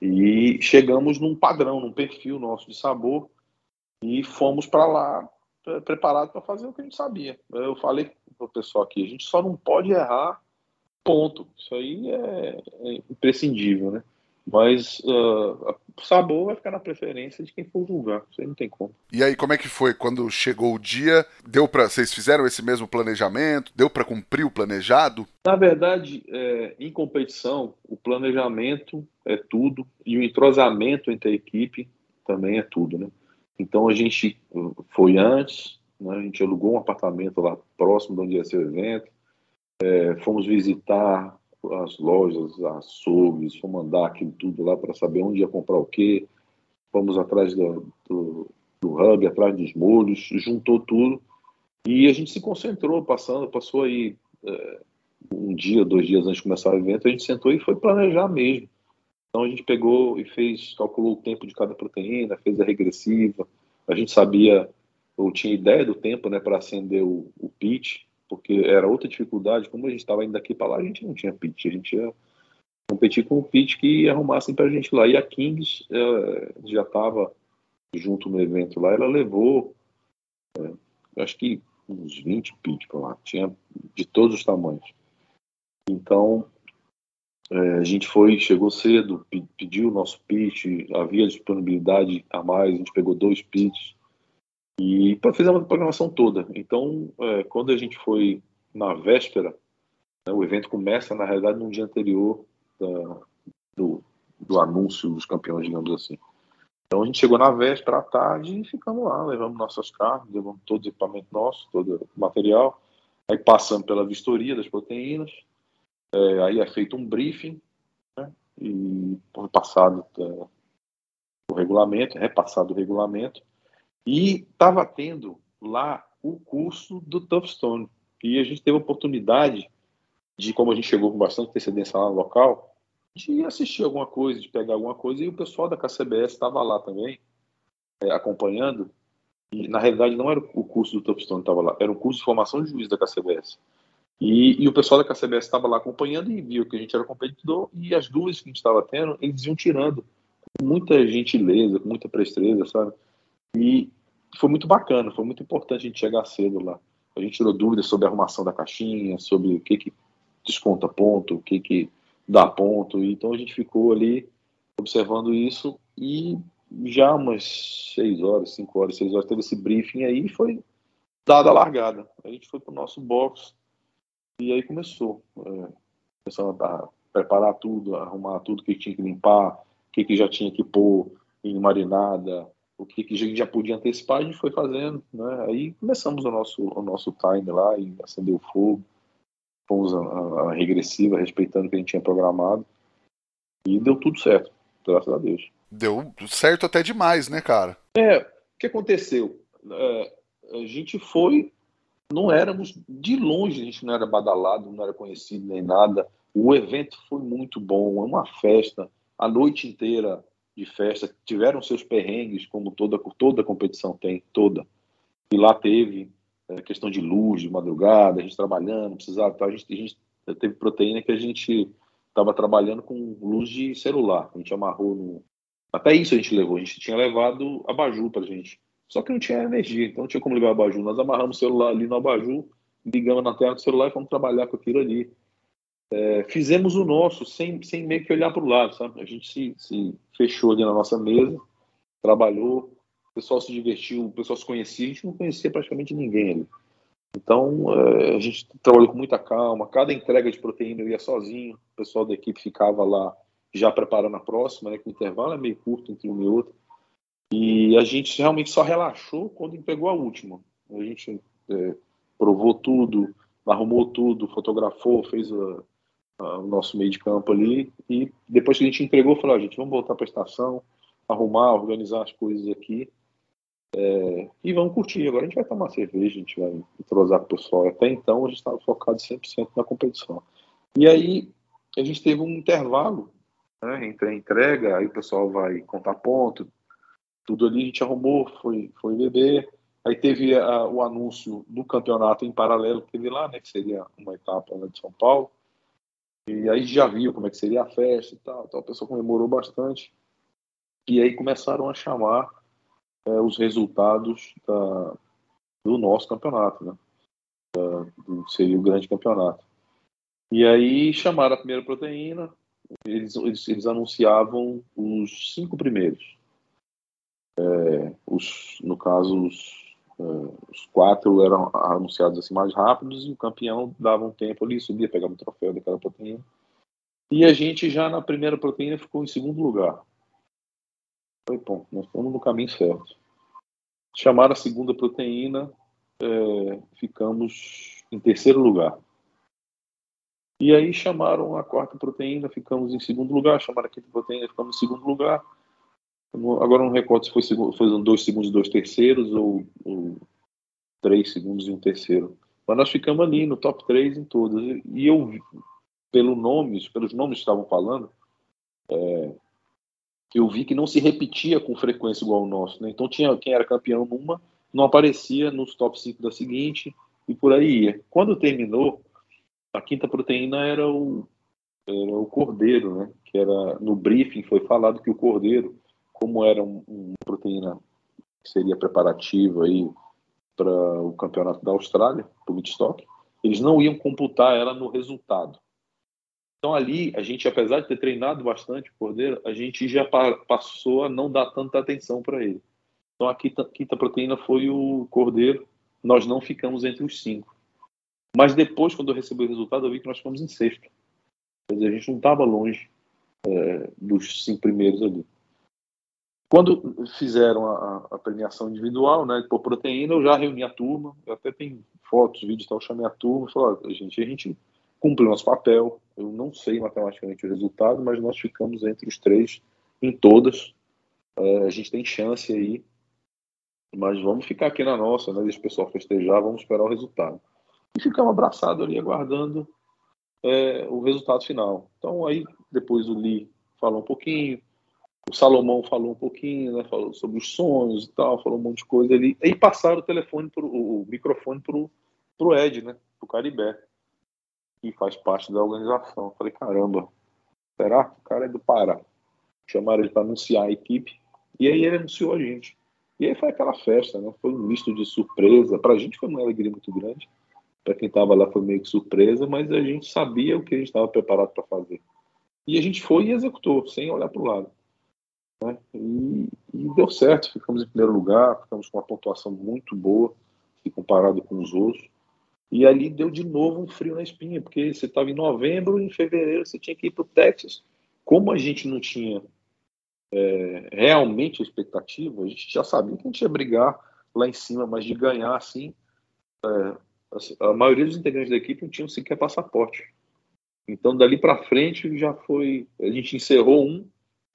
Speaker 3: E chegamos num padrão, num perfil nosso de sabor e fomos para lá preparados para fazer o que a gente sabia. Eu falei para o pessoal aqui, a gente só não pode errar, ponto. Isso aí é, é imprescindível, né? Mas uh, o sabor vai ficar na preferência de quem for julgar. Isso aí não tem como.
Speaker 2: E aí, como é que foi quando chegou o dia? Deu para vocês fizeram esse mesmo planejamento? Deu para cumprir o planejado?
Speaker 3: Na verdade, é, em competição, o planejamento é tudo e o entrosamento entre a equipe também é tudo, né? Então a gente foi antes, né, a gente alugou um apartamento lá próximo de onde ia ser o evento, é, fomos visitar as lojas, açougues, fomos andar aquilo tudo lá para saber onde ia comprar o quê, fomos atrás do, do, do hub, atrás dos molhos, juntou tudo e a gente se concentrou, passando, passou aí é, um dia, dois dias antes de começar o evento, a gente sentou e foi planejar mesmo. Então a gente pegou e fez, calculou o tempo de cada proteína, fez a regressiva. A gente sabia, ou tinha ideia do tempo, né, para acender o, o pitch, porque era outra dificuldade. Como a gente estava indo daqui para lá, a gente não tinha pitch, a gente ia competir com o pitch que arrumassem para a gente lá. E a Kings é, já estava junto no evento lá, ela levou, é, acho que uns 20 pitch para lá, tinha de todos os tamanhos. Então, é, a gente foi, chegou cedo, pediu o nosso pitch, havia disponibilidade a mais, a gente pegou dois pitches e fizemos a programação toda. Então, é, quando a gente foi na véspera, né, o evento começa, na realidade, no dia anterior da, do, do anúncio dos campeões, digamos assim. Então a gente chegou na véspera à tarde e ficamos lá, levamos nossas carnes, levamos todo o equipamento nosso, todo o material, aí passamos pela vistoria das proteínas, é, aí é feito um briefing né, e passado é, o regulamento, repassado o regulamento, e estava tendo lá o curso do Toughstone. E a gente teve a oportunidade de, como a gente chegou com bastante antecedência lá no local, de assistir alguma coisa, de pegar alguma coisa, e o pessoal da KCBS estava lá também, é, acompanhando. E, na realidade, não era o curso do Toughstone que estava lá, era o curso de formação de juiz da KCBS. E, e o pessoal da KCBS estava lá acompanhando e viu que a gente era competidor e as dúvidas que a gente estava tendo, eles iam tirando com muita gentileza, com muita presteza, sabe? E foi muito bacana, foi muito importante a gente chegar cedo lá. A gente tirou dúvidas sobre a arrumação da caixinha, sobre o que que desconta ponto, o que que dá ponto. Então a gente ficou ali observando isso e já umas seis horas, cinco horas, seis horas teve esse briefing aí e foi dada a largada. A gente foi para o nosso box e aí começou. É, começando a preparar tudo, arrumar tudo que tinha que limpar, o que, que já tinha que pôr em marinada, o que, que a gente já podia antecipar, a gente foi fazendo. Né? Aí começamos o nosso, o nosso time lá e acendeu o fogo. Fomos a, a, a regressiva, respeitando o que a gente tinha programado. E deu tudo certo, graças a Deus.
Speaker 2: Deu certo até demais, né, cara?
Speaker 3: É, o que aconteceu? É, a gente foi não éramos de longe, a gente não era badalado, não era conhecido nem nada. O evento foi muito bom, é uma festa, a noite inteira de festa, tiveram seus perrengues, como toda toda competição tem, toda. E lá teve é, questão de luz, de madrugada, a gente trabalhando, precisava, a gente, a gente teve proteína que a gente estava trabalhando com luz de celular, a gente amarrou no... Até isso a gente levou, a gente tinha levado abajur para a gente só que não tinha energia, então não tinha como ligar o abajur. Nós amarramos o celular ali no abajur, ligamos na tela do celular e fomos trabalhar com aquilo ali. É, fizemos o nosso sem, sem meio que olhar para o lado, sabe? A gente se, se fechou ali na nossa mesa, trabalhou, o pessoal se divertiu, o pessoal se conhecia, a gente não conhecia praticamente ninguém ali. Então, é, a gente trabalhou com muita calma, cada entrega de proteína eu ia sozinho, o pessoal da equipe ficava lá já preparando a próxima, né, que o intervalo é meio curto entre um e outro. E a gente realmente só relaxou quando entregou a última. A gente é, provou tudo, arrumou tudo, fotografou, fez a, o nosso meio de campo ali. E depois que a gente entregou, falou: a gente, vamos voltar para a estação, arrumar, organizar as coisas aqui. É, e vamos curtir. Agora a gente vai tomar cerveja, a gente vai entrosar com o pessoal. Até então a gente estava focado 100% na competição. E aí a gente teve um intervalo né, entre a entrega, aí o pessoal vai contar ponto, tudo ali a gente arrumou, foi, foi beber. Aí teve a, o anúncio do campeonato em paralelo que teve lá, né, que seria uma etapa lá de São Paulo. E aí já viu como é que seria a festa e tal, então a pessoa comemorou bastante. E aí começaram a chamar é, os resultados da, do nosso campeonato, né? Da, seria o grande campeonato. E aí chamaram a primeira proteína, eles, eles, eles anunciavam os cinco primeiros. É, os, no caso, os, os, quatro eram anunciados assim mais rápidos e o campeão dava um tempo ali, subia, pegava o troféu daquela proteína. E a gente já na primeira proteína ficou em segundo lugar. Foi bom, nós estamos no caminho certo. Chamaram a segunda proteína, é, ficamos em terceiro lugar. E aí chamaram a quarta proteína, ficamos em segundo lugar. Chamaram a quinta proteína, ficamos em segundo lugar. Agora não recordo se foi, foi dois segundos e dois terceiros ou, ou, três segundos e um terceiro. Mas nós ficamos ali no top 3 em todas. E eu, pelo nomes, pelos nomes que estavam falando, é, eu vi que não se repetia com frequência igual o nosso. Né? Então tinha quem era campeão numa, não aparecia nos top 5 da seguinte e por aí ia. Quando terminou, a quinta proteína era o, era o cordeiro, né? Que era no briefing foi falado que o cordeiro, como era uma um proteína que seria preparativa aí para o campeonato da Austrália, para o Midstock, eles não iam computar ela no resultado. Então ali, a gente, apesar de ter treinado bastante o Cordeiro, a gente já passou a não dar tanta atenção para ele. Então a quinta, quinta, proteína foi o Cordeiro, nós não ficamos entre os cinco. Mas depois, quando eu recebi o resultado, eu vi que nós ficamos em sexto. Quer dizer, a gente não estava longe é, dos cinco primeiros ali. Quando fizeram a, a, premiação individual, né, por proteína, eu já reuni a turma, eu até tenho fotos, vídeos, tal, chamei a turma e falei, a gente, a gente cumpre o nosso papel. Eu não sei matematicamente o resultado, mas nós ficamos entre os três em todas. É, a gente tem chance aí, mas vamos ficar aqui na nossa, né? Deixa o pessoal festejar, vamos esperar o resultado. E ficamos abraçados ali, aguardando é, o resultado final. Então aí depois o Lee falou um pouquinho, o Salomão falou um pouquinho, né? Falou sobre os sonhos e tal, falou um monte de coisa ali. E passaram o telefone pro, o microfone pro, pro Ed, né? Pro Caribé que faz parte da organização. Eu falei, caramba, será? O cara é do Pará. Chamaram ele para anunciar a equipe. E aí ele anunciou a gente. E aí foi aquela festa, né? Foi um misto de surpresa. Para a gente foi uma alegria muito grande. Para quem estava lá foi meio que surpresa, mas a gente sabia o que a gente estava preparado para fazer. E a gente foi e executou, sem olhar para o lado. Né? E, e, deu certo. Ficamos em primeiro lugar, ficamos com uma pontuação muito boa, se comparado com os outros. E ali deu de novo um frio na espinha, porque você estava em novembro, em fevereiro você tinha que ir para o Texas. Como a gente não tinha é, realmente a expectativa, a gente já sabia que a gente ia brigar lá em cima, mas de ganhar assim, é, a maioria dos integrantes da equipe não tinham sequer passaporte. Então, dali para frente, já foi. A gente encerrou um,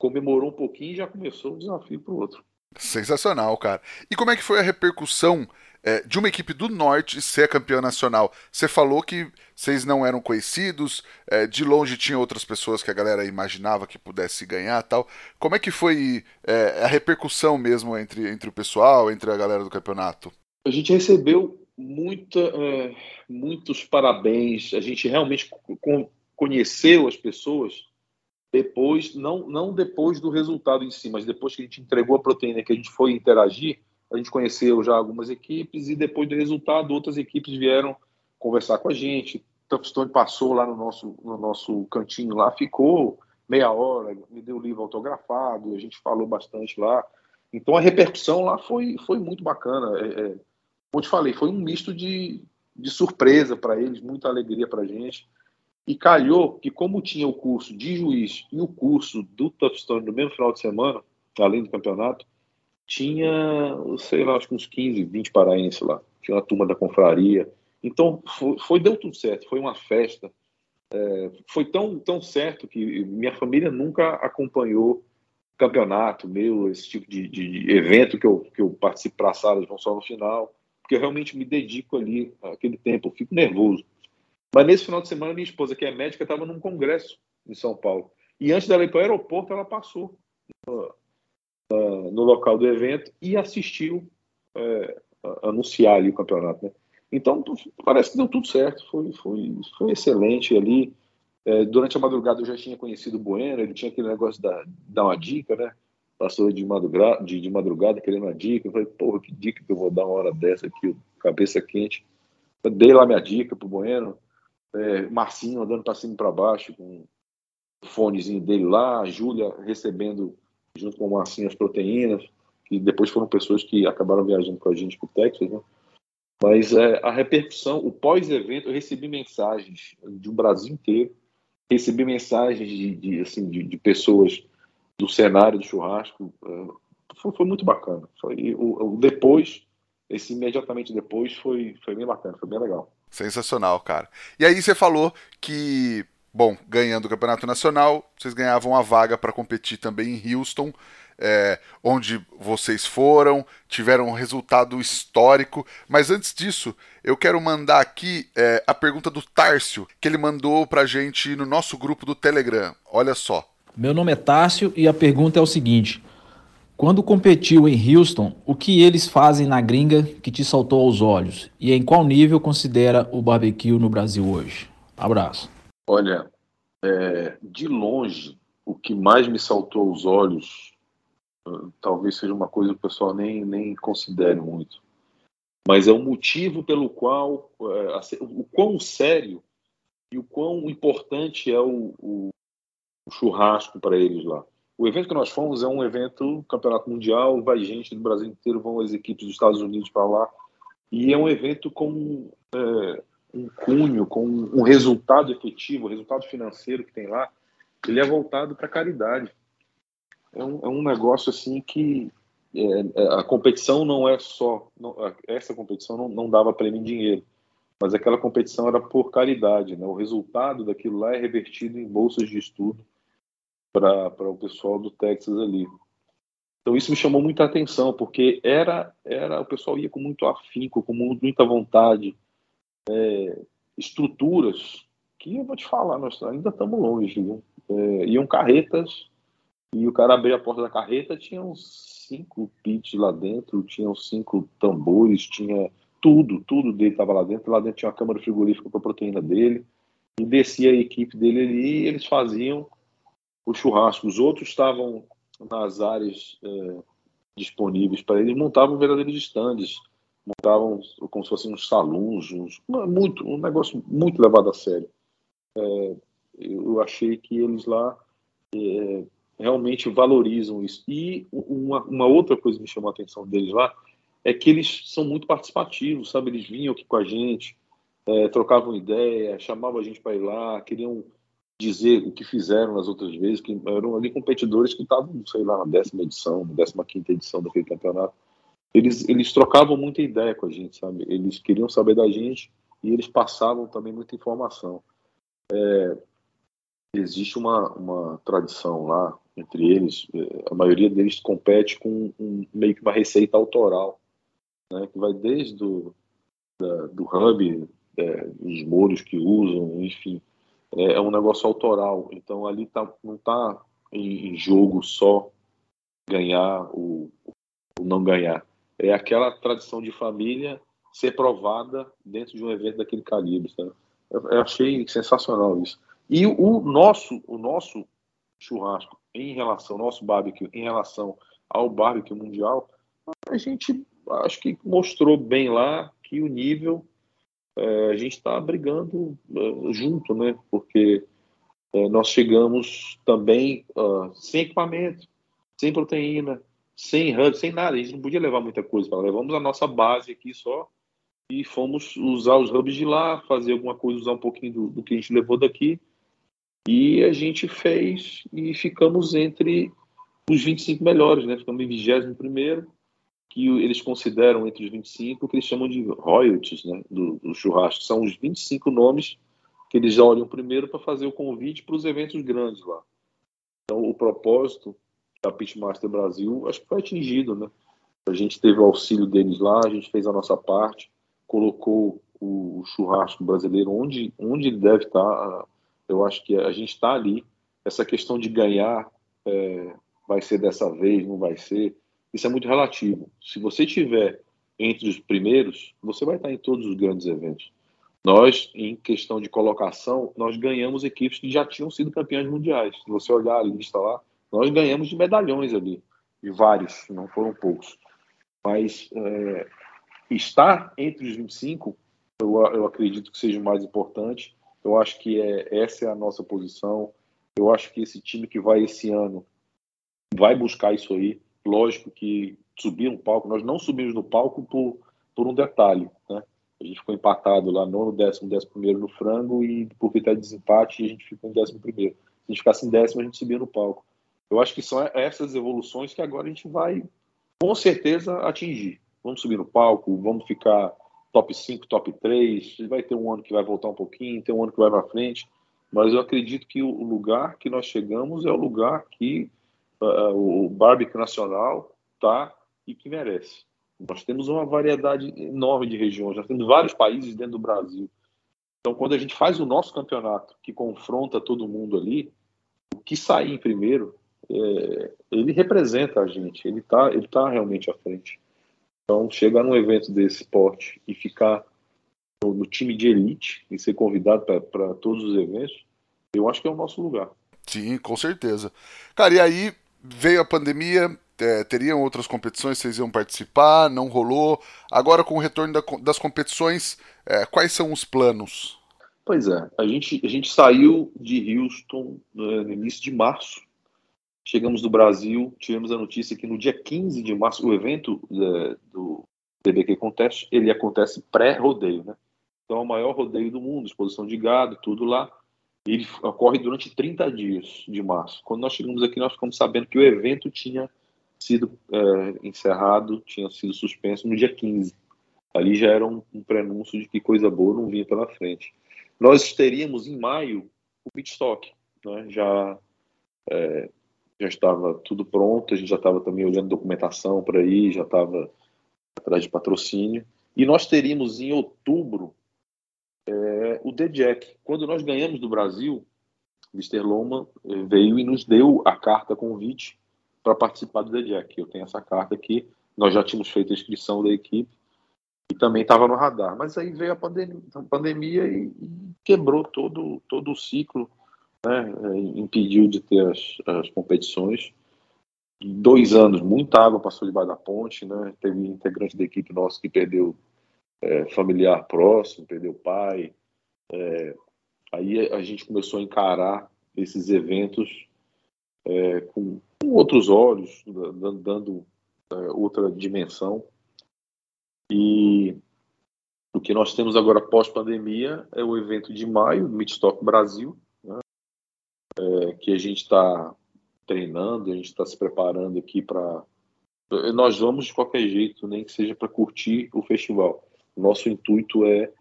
Speaker 3: comemorou um pouquinho e já começou o desafio para o outro.
Speaker 2: Sensacional, cara. E como é que foi a repercussão é, de uma equipe do Norte ser campeã nacional? Você falou que vocês não eram conhecidos, é, de longe tinha outras pessoas que a galera imaginava que pudesse ganhar tal. Como é que foi é, a repercussão mesmo entre, entre o pessoal, entre a galera do campeonato?
Speaker 3: A gente recebeu muita, é, muitos parabéns, a gente realmente conheceu as pessoas depois, não, não depois do resultado em si, mas depois que a gente entregou a proteína, que a gente foi interagir, a gente conheceu já algumas equipes e depois do resultado outras equipes vieram conversar com a gente. Tufstone passou lá no nosso, no nosso cantinho lá, ficou meia hora, me deu o livro autografado, a gente falou bastante lá. Então a repercussão lá foi, foi muito bacana. É, é, como te falei, foi um misto de, de surpresa para eles, muita alegria para a gente. E calhou que, como tinha o curso de juiz e o curso do Toughstone no mesmo final de semana, além do campeonato, tinha, sei lá, acho que uns 15, 20 paraenses lá. Tinha uma turma da confraria. Então, foi, foi deu tudo certo. Foi uma festa. É, foi tão, tão certo que minha família nunca acompanhou campeonato meu, esse tipo de, de evento que eu, que eu participo para a sala, vão só no final, porque eu realmente me dedico ali aquele tempo, eu fico nervoso. Mas nesse final de semana, minha esposa, que é médica, estava num congresso em São Paulo. E antes dela ir para o aeroporto, ela passou uh, uh, no local do evento e assistiu uh, anunciar ali o campeonato. Né? Então, parece que deu tudo certo, foi, foi, foi excelente ali. É, durante a madrugada eu já tinha conhecido o Bueno, ele tinha aquele negócio da dar uma dica, né? Passou de madrugada, de, de madrugada querendo uma dica. Eu falei, porra, que dica que eu vou dar uma hora dessa aqui, cabeça quente. Eu dei lá minha dica pro Bueno é, Marcinho andando para cima e para baixo com o fonezinho dele lá, a Júlia recebendo junto com o Marcinho as proteínas, que depois foram pessoas que acabaram viajando com a gente para o Texas, né? Mas é, a repercussão, o pós-evento, eu recebi mensagens de um Brasil inteiro, recebi mensagens de, de assim, de, de, pessoas do cenário do churrasco, é, foi, foi, muito bacana. Foi, o, o, depois, esse imediatamente depois, foi, foi bem bacana, foi bem legal.
Speaker 2: Sensacional, cara. E aí você falou que, bom, ganhando o Campeonato Nacional, vocês ganhavam a vaga para competir também em Houston, é, onde vocês foram, tiveram um resultado histórico. Mas antes disso, eu quero mandar aqui é, a pergunta do Tárcio, que ele mandou pra gente no nosso grupo do Telegram. Olha só.
Speaker 4: Meu nome é Tárcio e a pergunta é o seguinte: quando competiu em Houston, o que eles fazem na gringa que te saltou aos olhos? E em qual nível considera o barbecue no Brasil hoje? Abraço.
Speaker 3: Olha, é, de longe, o que mais me saltou aos olhos, talvez seja uma coisa que o pessoal nem, nem considere muito, mas é o motivo pelo qual, é, o quão sério e o quão importante é o, o, o churrasco para eles lá. O evento que nós fomos é um evento campeonato mundial, vai gente do Brasil inteiro, vão as equipes dos Estados Unidos para lá, e é um evento com é, um cunho, com um resultado efetivo, o resultado financeiro que tem lá, ele é voltado para caridade. É um, é um, negócio assim que é, é, a competição não é só, não, essa competição não, não dava prêmio em dinheiro, mas aquela competição era por caridade, né? O resultado daquilo lá é revertido em bolsas de estudo para o pessoal do Texas ali. Então isso me chamou muita atenção, porque era, era o pessoal ia com muito afinco, com muita vontade, é, estruturas que eu vou te falar, nós ainda estamos longe. Viu? É, iam carretas e o cara abria a porta da carreta, tinha uns cinco pits lá dentro, tinha uns cinco tambores, tinha tudo, tudo dele estava lá dentro. Lá dentro tinha uma câmara frigorífica para proteína dele, e descia a equipe dele ali e eles faziam o churrasco. Os outros estavam nas áreas é, disponíveis para eles, montavam verdadeiros estandes, montavam como se fossem uns salões, uns, muito, um negócio muito levado a sério. É, eu achei que eles lá é, realmente valorizam isso. E uma, uma, outra coisa que me chamou a atenção deles lá é que eles são muito participativos, sabe? Eles vinham aqui com a gente, é, trocavam ideia, chamavam a gente para ir lá, queriam dizer o que fizeram nas outras vezes, que eram ali competidores que estavam, sei lá, na décima edição, na décima quinta edição daquele campeonato. Eles, eles trocavam muita ideia com a gente, sabe? Eles queriam saber da gente e eles passavam também muita informação. É, existe uma, uma tradição lá entre eles, é, a maioria deles compete com um, meio que uma receita autoral, né, que vai desde do, da, do hub, é, os molhos que usam, enfim, é, é um negócio autoral. Então ali tá, não está em, em, jogo só ganhar ou, não ganhar. É aquela tradição de família ser provada dentro de um evento daquele calibre. Eu, eu, achei sensacional isso. E o nosso, o nosso churrasco em relação, nosso barbecue em relação ao barbecue mundial, a gente acho que mostrou bem lá que o nível a gente está brigando uh, junto, né? Porque uh, nós chegamos também uh, sem equipamento, sem proteína, sem hub, sem nada. A gente não podia levar muita coisa. Levamos a nossa base aqui só e fomos usar os hubs de lá, fazer alguma coisa, usar um pouquinho do, do que a gente levou daqui. E a gente fez e ficamos entre os 25 melhores, né? Ficamos em 21 primeiro, que eles consideram entre os 25 o que eles chamam de royalties, né? Do, do churrasco. São os 25 nomes que eles olham primeiro para fazer o convite para os eventos grandes lá. Então, o propósito da Pitmaster Brasil acho que foi atingido, né? A gente teve o auxílio deles lá, a gente fez a nossa parte, colocou o churrasco brasileiro onde, onde ele deve estar. Eu acho que a gente está ali. Essa questão de ganhar é, vai ser dessa vez, não vai ser. Isso é muito relativo. Se você tiver entre os primeiros, você vai estar em todos os grandes eventos. Nós, em questão de colocação, nós ganhamos equipes que já tinham sido campeãs mundiais. Se você olhar a lista lá, nós ganhamos de medalhões ali, de vários, não foram poucos. Mas é, estar entre os 25, eu, eu acredito que seja o mais importante. Eu acho que é, essa é a nossa posição. Eu acho que esse time que vai esse ano vai buscar isso aí. Lógico que subir um palco, nós não subimos no palco por, por um detalhe, né? A gente ficou empatado lá, nono, décimo, décimo primeiro no frango e por critério de desempate a gente ficou em décimo primeiro. Se a gente ficasse em décimo, a gente subia no palco. Eu acho que são essas evoluções que agora a gente vai, com certeza, atingir. Vamos subir no palco, vamos ficar top 5, top 3. Vai ter um ano que vai voltar um pouquinho, tem um ano que vai para frente. Mas eu acredito que o lugar que nós chegamos é o lugar que uh, o barbecue nacional tá e que merece. Nós temos uma variedade enorme de regiões, nós temos vários países dentro do Brasil. Então, quando a gente faz o nosso campeonato, que confronta todo mundo ali, o que sair em primeiro, é, ele representa a gente, ele está ele tá realmente à frente. Então, chegar num evento desse esporte e ficar no, no time de elite e ser convidado para todos os eventos, eu acho que é o nosso lugar.
Speaker 2: Sim, com certeza. Cara, e aí veio a pandemia, é, teriam outras competições, vocês iam participar, não rolou. Agora, com o retorno da, das competições, é, quais são os planos?
Speaker 3: Pois é, a gente, a gente saiu de Houston né, no início de março. Chegamos do Brasil, tivemos a notícia que no dia 15 de março, o evento é, do TBQ Contest, ele acontece pré-rodeio, né? Então é o maior rodeio do mundo, exposição de gado, tudo lá. Ele ocorre durante 30 dias de março. Quando nós chegamos aqui, nós ficamos sabendo que o evento tinha sido é, encerrado, tinha sido suspenso no dia 15. Ali já era um, um prenúncio de que coisa boa não vinha pela frente. Nós teríamos em maio o pitstock, né? já é, já estava tudo pronto, a gente já estava também olhando documentação por aí, já estava atrás de patrocínio. E nós teríamos em outubro é, o The Jack. Quando nós ganhamos do Brasil, Mr. Loma é, veio e nos deu a carta convite para participar do The Jack. Eu tenho essa carta aqui, nós já tínhamos feito a inscrição da equipe e também estava no radar. Mas aí veio a pandemia, pandemia e, e, quebrou todo, todo o ciclo, né? É, impediu de ter as, as competições. Dois anos, muita água passou debaixo da ponte, né? Teve integrante da equipe nossa que perdeu é, familiar próximo, perdeu pai. É, aí a gente começou a encarar esses eventos é, com, com, outros olhos, dando, dando é, outra dimensão. E o que nós temos agora pós-pandemia é o evento de maio, Midstock Brasil, né, é, que a gente está treinando, a gente está se preparando aqui para. Nós vamos de qualquer jeito, nem que seja para curtir o festival. Nosso intuito é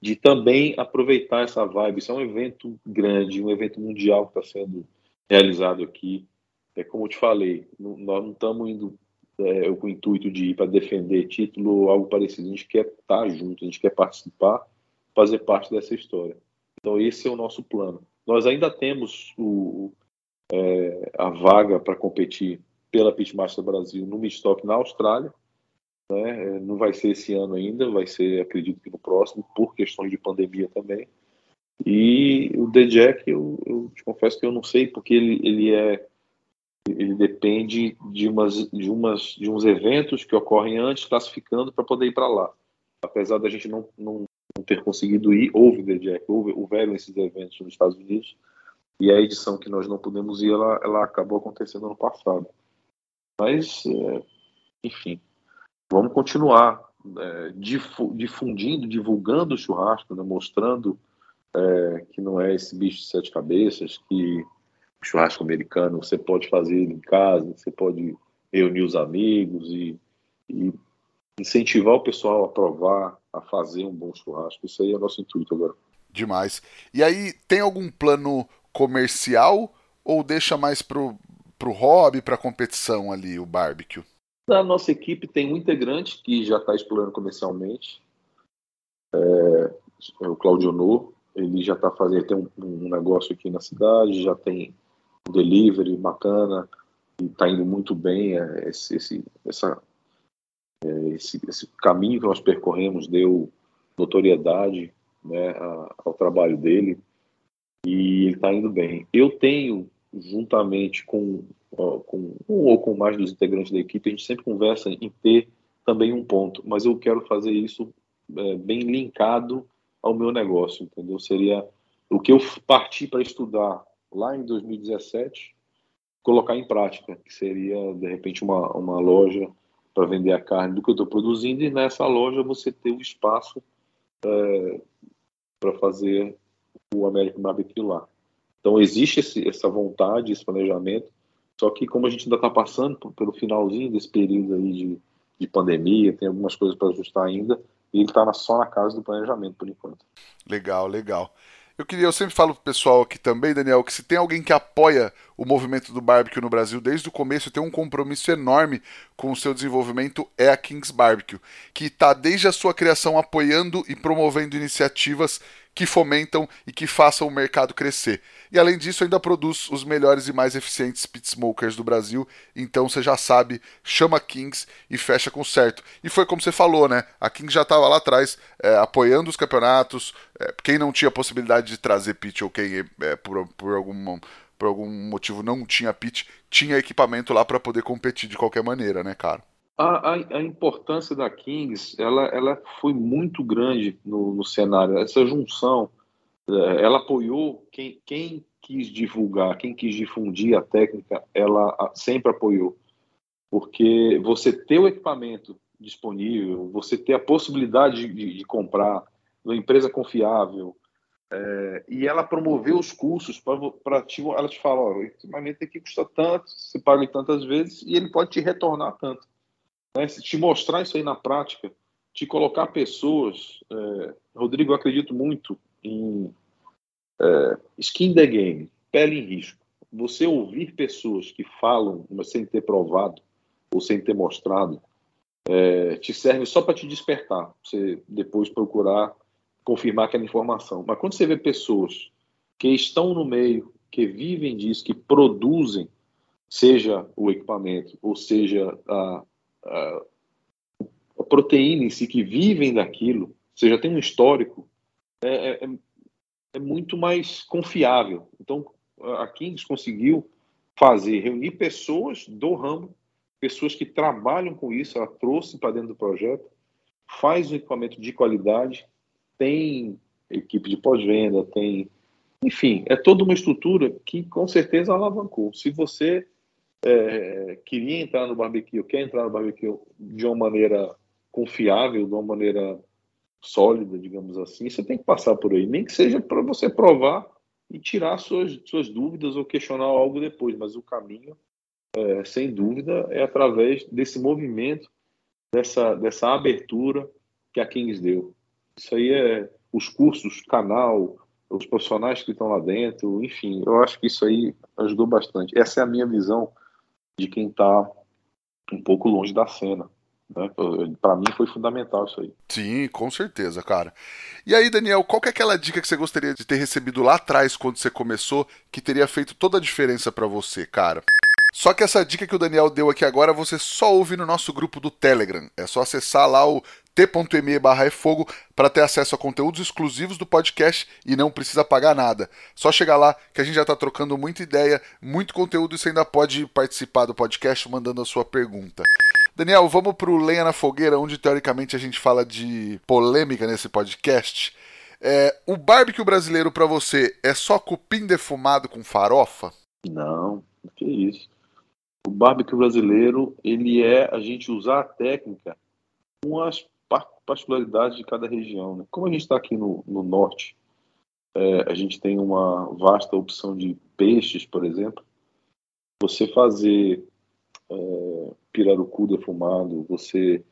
Speaker 3: de também aproveitar essa vibe. Isso é um evento grande, um evento mundial que está sendo realizado aqui. É como eu te falei, nós não estamos indo é, com o intuito de ir para defender título ou algo parecido. A gente quer estar tá junto, a gente quer participar, fazer parte dessa história. Então esse é o nosso plano. Nós ainda temos o, é, a vaga para competir pela Pitmaster Brasil no Mistock na Austrália. Né? É, não vai ser esse ano ainda, vai ser, acredito que no próximo, por questões de pandemia também. E o The Jack, eu, eu te confesso que eu não sei, porque ele, ele é ele depende de umas, de umas de uns eventos que ocorrem antes classificando para poder ir para lá apesar da gente não, não, não, ter conseguido ir houve The Jack houve houveram esses eventos nos Estados Unidos e a edição que nós não pudemos ir ela, ela acabou acontecendo ano passado mas é, enfim vamos continuar é, difundindo, divulgando o churrasco, né, mostrando é, que não é esse bicho de sete cabeças, que o churrasco americano você pode fazer em casa, você pode reunir os amigos e, e incentivar o pessoal a provar, a fazer um bom churrasco. Isso aí é nosso intuito agora.
Speaker 2: Demais. E aí, tem algum plano comercial ou deixa mais pro, pro hobby, pra competição ali, o barbecue?
Speaker 3: Na nossa equipe tem um integrante que já está explorando comercialmente, é, é o Claudio No. Ele já está fazendo, tem um, um, negócio aqui na cidade, já tem um delivery bacana, e está indo muito bem. É, esse, esse, essa, é, esse, esse caminho que nós percorremos deu notoriedade né, ao trabalho dele e ele está indo bem. Eu tenho, juntamente com, com um ou com mais dos integrantes da equipe, a gente sempre conversa em ter também um ponto, mas eu quero fazer isso é, bem linkado ao meu negócio, entendeu? Seria o que eu parti para estudar lá em 2017, colocar em prática, que seria, de repente, uma, uma loja para vender a carne do que eu estou produzindo e nessa loja você ter o espaço é, para fazer o American Barbecue lá. Então existe esse, essa vontade, esse planejamento, só que como a gente ainda está passando pelo finalzinho desse período aí de, de pandemia, tem algumas coisas para ajustar ainda, e ele está só na casa do planejamento por enquanto.
Speaker 2: Legal, legal. Eu queria, eu sempre falo pro pessoal aqui também, Daniel, que se tem alguém que apoia o movimento do barbecue no Brasil desde o começo, tem um compromisso enorme com o seu desenvolvimento, é a Kings Barbecue, que está desde a sua criação apoiando e promovendo iniciativas que fomentam e que façam o mercado crescer. E além disso, ainda produz os melhores e mais eficientes pit smokers do Brasil. Então você já sabe, chama Kings e fecha com certo. E foi como você falou, né? A Kings já estava lá atrás é, apoiando os campeonatos. É, quem não tinha possibilidade de trazer pit ou quem é, por, por, algum, por algum motivo não tinha pit, tinha equipamento lá para poder competir de qualquer maneira, né, cara?
Speaker 3: A, a, a, importância da Kings ela, ela foi muito grande no, no cenário. Essa junção, é, ela apoiou quem, quem quis divulgar, quem quis difundir a técnica, ela sempre apoiou. Porque você ter o equipamento disponível, você ter a possibilidade de, de comprar uma empresa confiável, é, e ela promoveu os cursos para ela te fala, ó, o equipamento aqui custa tanto, você paga tantas vezes e ele pode te retornar tanto né, te mostrar isso aí na prática, te colocar pessoas. É, Rodrigo, eu acredito muito em é, skin the game, pele em risco. Você ouvir pessoas que falam, mas sem ter provado ou sem ter mostrado, é, te serve só para te despertar. Você depois procurar confirmar aquela informação. Mas quando você vê pessoas que estão no meio, que vivem disso, que produzem, seja o equipamento, ou seja a, a, proteína em si, que vivem daquilo, você já tem um histórico, é, é, é muito mais confiável. Então, a Kings conseguiu fazer, reunir pessoas do ramo, pessoas que trabalham com isso, ela trouxe para dentro do projeto, faz um equipamento de qualidade, tem equipe de pós-venda, tem. Enfim, é toda uma estrutura que com certeza alavancou. Se você é, queria entrar no barbecue, quer entrar no barbecue de uma maneira confiável, de uma maneira sólida, digamos assim, você tem que passar por aí, nem que seja para você provar e tirar suas, suas dúvidas ou questionar algo depois, mas o caminho, é, sem dúvida, é através desse movimento, dessa, dessa abertura que a Kings deu. Isso aí é os cursos, canal, os profissionais que estão lá dentro, enfim, eu acho que isso aí ajudou bastante. Essa é a minha visão de quem está um pouco longe da cena. Né? Para mim foi fundamental isso aí.
Speaker 2: Sim, com certeza, cara. E aí, Daniel, qual que é aquela dica que você gostaria de ter recebido lá atrás quando você começou que teria feito toda a diferença para você, cara? Só que essa dica que o Daniel deu aqui agora você só ouve no nosso grupo do Telegram. É só acessar lá o t.me barra fogo para ter acesso a conteúdos exclusivos do podcast e não precisa pagar nada. Só chegar lá que a gente já está trocando muita ideia, muito conteúdo e você ainda pode participar do podcast mandando a sua pergunta. Daniel, vamos para o Lenha na Fogueira, onde teoricamente a gente fala de polêmica nesse podcast. É, o barbecue brasileiro para você é só cupim defumado com farofa?
Speaker 3: Não, que isso. O barbecue brasileiro, ele é a gente usar a técnica com as particularidades de cada região. Né? Como a gente está aqui no, no norte, é, a gente tem uma vasta opção de peixes, por exemplo. Você fazer é, pirarucu defumado, você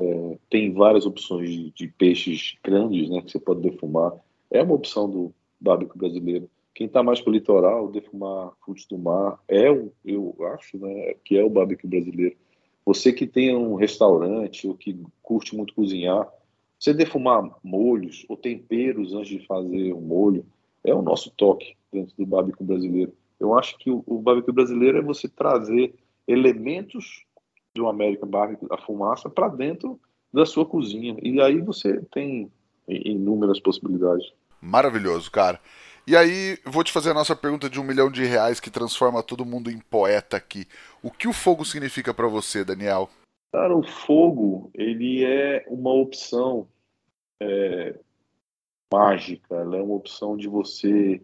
Speaker 3: é, tem várias opções de, de, peixes grandes né, que você pode defumar. É uma opção do bárbecue brasileiro. Quem está mais para o litoral, defumar frutos do mar é, o, eu acho, né, que é o bárbecue brasileiro. Você que tem um restaurante ou que curte muito cozinhar, você defumar molhos ou temperos antes de fazer um molho é o nosso toque dentro do bárbecue brasileiro. Eu acho que o, o barbecue brasileiro é você trazer elementos do American Barbecue, a fumaça, para dentro da sua cozinha. E aí você tem inúmeras possibilidades.
Speaker 2: Maravilhoso, cara. E aí, vou te fazer a nossa pergunta de um milhão de reais que transforma todo mundo em poeta aqui. O que o fogo significa para você, Daniel?
Speaker 3: Cara, o fogo, ele é uma opção é, mágica, ela é uma opção de você.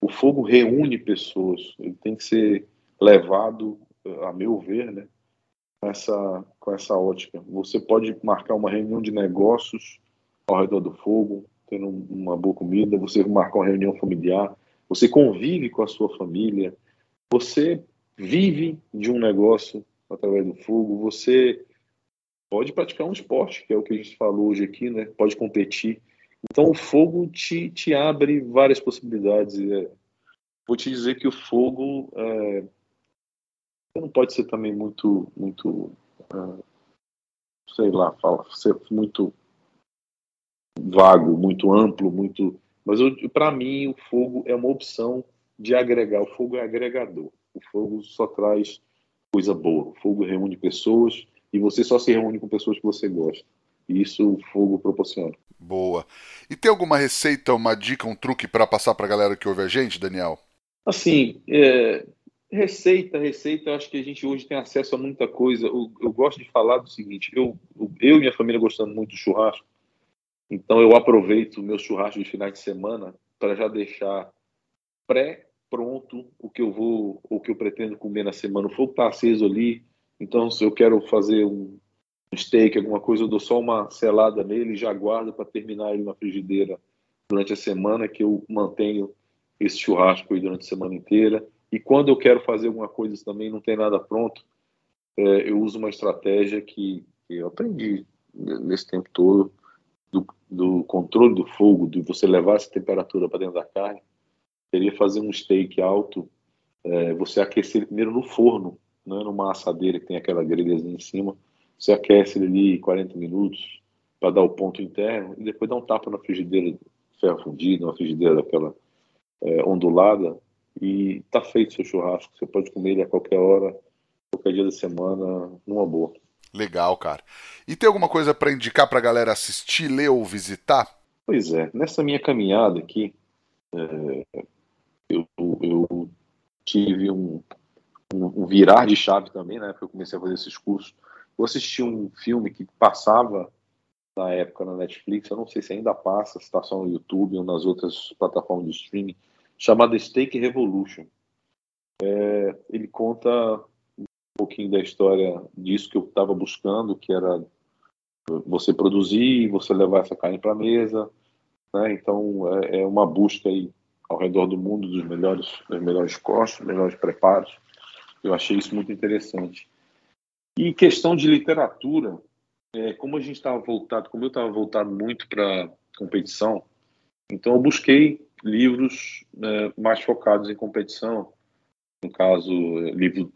Speaker 3: O fogo reúne pessoas, ele tem que ser levado, a meu ver, né, com essa, com essa ótica. Você pode marcar uma reunião de negócios ao redor do fogo, tendo uma boa comida, você marcar uma reunião familiar, você convive com a sua família, você vive de um negócio através do fogo, você pode praticar um esporte, que é o que a gente falou hoje aqui, né? Pode competir. Então o fogo te, te abre várias possibilidades. É, vou te dizer que o fogo é, não pode ser também muito, muito, uh, sei lá, fala, ser muito vago, muito amplo, muito. Mas para mim o fogo é uma opção de agregar. O fogo é agregador. O fogo só traz coisa boa. O fogo reúne pessoas e você só se reúne com pessoas que você gosta. E isso o fogo proporciona.
Speaker 2: Boa. E tem alguma receita, uma dica, um truque para passar para a galera que ouve a gente, Daniel?
Speaker 3: Assim, é, Receita, receita, eu acho que a gente hoje tem acesso a muita coisa. Eu, eu gosto de falar do seguinte: eu, eu e minha família gostando muito de churrasco, então eu aproveito meus churrascos de finais de semana para já deixar pré-pronto o que eu vou, o que eu pretendo comer na semana. O fogo está aceso ali, então se eu quero fazer um steak, alguma coisa, eu dou só uma selada nele e já guardo para terminar ele na frigideira durante a semana, que eu mantenho esse churrasco aí durante a semana inteira. E quando eu quero fazer alguma coisa também não tem nada pronto, é, eu uso uma estratégia que, que, eu aprendi nesse tempo todo do, controle do fogo, de você levar essa temperatura para dentro da carne. Seria fazer um steak alto, é, você aquecer primeiro no forno, não é numa assadeira que tem aquela grelhazinha em cima. Você aquece ele ali 40 minutos para dar o ponto interno e depois dá um tapa na frigideira ferro fundido, uma frigideira daquela é, ondulada e tá feito seu churrasco. Você pode comer ele a qualquer hora, qualquer dia da semana, numa boa.
Speaker 2: Legal, cara. E tem alguma coisa para indicar para a galera assistir, ler ou visitar?
Speaker 3: Pois é, nessa minha caminhada aqui, é, eu, eu, tive um, um, virar de chave também, né? Porque eu comecei a fazer esses cursos. Eu assisti um filme que passava na época na Netflix, eu não sei se ainda passa, se está só no YouTube ou nas outras plataformas de streaming, chamada Steak Revolution. É, ele conta pouquinho da história disso que eu estava buscando, que era você produzir, você levar essa carne para a mesa. Né? Então é, é, uma busca aí ao redor do mundo dos melhores, dos melhores cortes, melhores preparos. Eu achei isso muito interessante. E questão de literatura, é, como a gente estava voltado, como eu estava voltado muito para competição, então eu busquei livros né, mais focados em competição, no caso, livro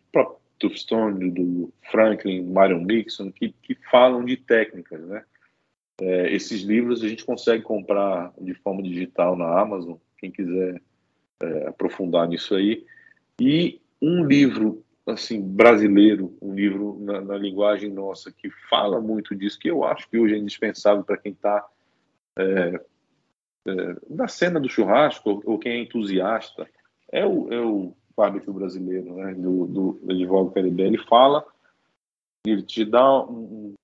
Speaker 3: Tufstone, do Franklin, Marion Nixon, que, que falam de técnicas, né? É, esses livros a gente consegue comprar de forma digital na Amazon, quem quiser é, aprofundar nisso aí. E um livro assim brasileiro, um livro na, na, linguagem nossa que fala muito disso, que eu acho que hoje é indispensável para quem está é, é, da cena do churrasco, ou quem é entusiasta, é o, é o barbecue brasileiro, né, do, do Edivaldo Caribe. Ele fala, ele te dá um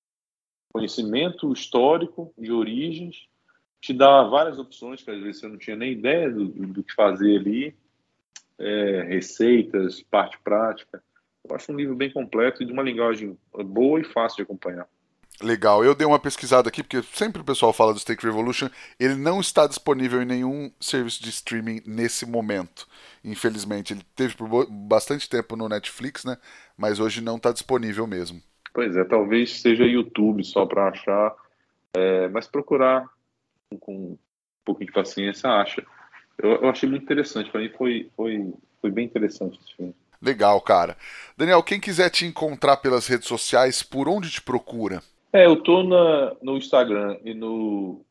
Speaker 3: conhecimento histórico de origens, te dá várias opções, que às vezes você não tinha nem ideia do, do que fazer ali, é, receitas, parte prática. Eu acho um livro bem completo e de uma linguagem boa e fácil de acompanhar.
Speaker 2: Legal, eu dei uma pesquisada aqui, porque sempre o pessoal fala do Stake Revolution, ele não está disponível em nenhum serviço de streaming nesse momento. Infelizmente, ele teve por bastante tempo no Netflix, né? Mas hoje não está disponível mesmo.
Speaker 3: Pois é, talvez seja YouTube só para achar, é, mas procurar com um pouquinho de paciência acha. Eu, eu achei muito interessante, para mim foi, foi, foi bem interessante esse filme.
Speaker 2: Legal, cara. Daniel, quem quiser te encontrar pelas redes sociais, por onde te procura?
Speaker 3: É, eu tô na, no Instagram e no,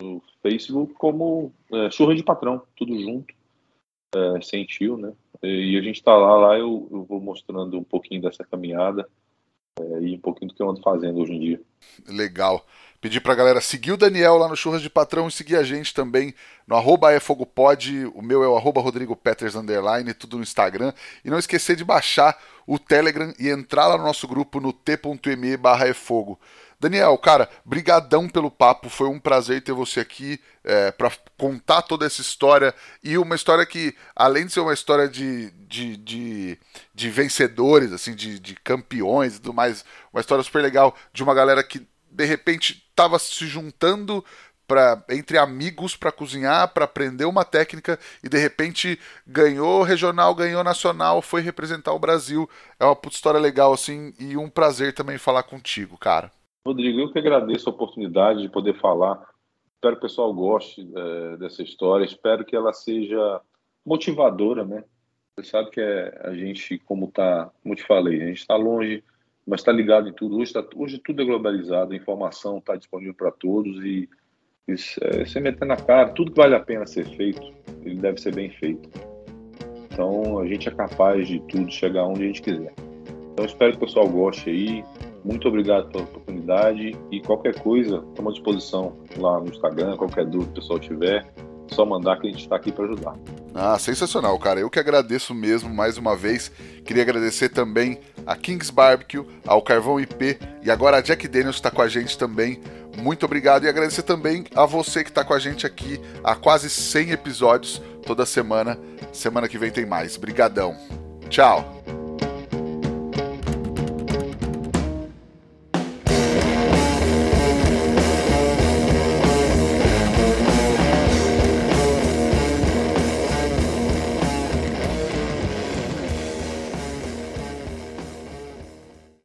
Speaker 3: no Facebook como é, Churra de Patrão, tudo junto, é, sem tio, né? E a gente tá lá, lá eu, eu vou mostrando um pouquinho dessa caminhada é, e um pouquinho do que eu ando fazendo hoje em dia.
Speaker 2: Legal. Pedir pra galera seguir o Daniel lá no Churras de Patrão e seguir a gente também no arroba efogopod, o meu é o arroba Rodrigo Peters underline, tudo no Instagram. E não esquecer de baixar o Telegram e entrar lá no nosso grupo no t.me barra efogo. Daniel, cara, brigadão pelo papo, foi um prazer ter você aqui é, para contar toda essa história e uma história que, além de ser uma história de, de, de, de vencedores, assim, de, de campeões e tudo mais, uma história super legal de uma galera que de repente estava se juntando Pra, entre amigos para cozinhar, para aprender uma técnica e de repente ganhou regional, ganhou nacional, foi representar o Brasil. É uma puta história legal assim e um prazer também falar contigo, cara.
Speaker 3: Rodrigo, eu que agradeço a oportunidade de poder falar. Espero que o pessoal goste é, dessa história. Espero que ela seja motivadora, né? Você sabe que é, a gente, como tá, como te falei, a gente está longe, mas está ligado em tudo. Hoje, tá, hoje tudo é globalizado, a informação está disponível para todos e, e é, você meter na cara, tudo que vale a pena ser feito, ele deve ser bem feito. Então a gente é capaz de tudo, chegar onde a gente quiser. Então espero que o pessoal goste aí. Muito obrigado pela oportunidade e qualquer coisa, estamos à disposição lá no Instagram, qualquer dúvida que o pessoal tiver, só mandar que a gente está aqui para ajudar.
Speaker 2: Ah, sensacional, cara. Eu que agradeço mesmo mais uma vez. Queria agradecer também a Kings Barbecue, ao Carvão IP e agora a Jack Daniels está com a gente também. Muito obrigado e agradecer também a você que está com a gente aqui há quase 100 episódios toda semana. Semana que vem tem mais. Brigadão. Tchau.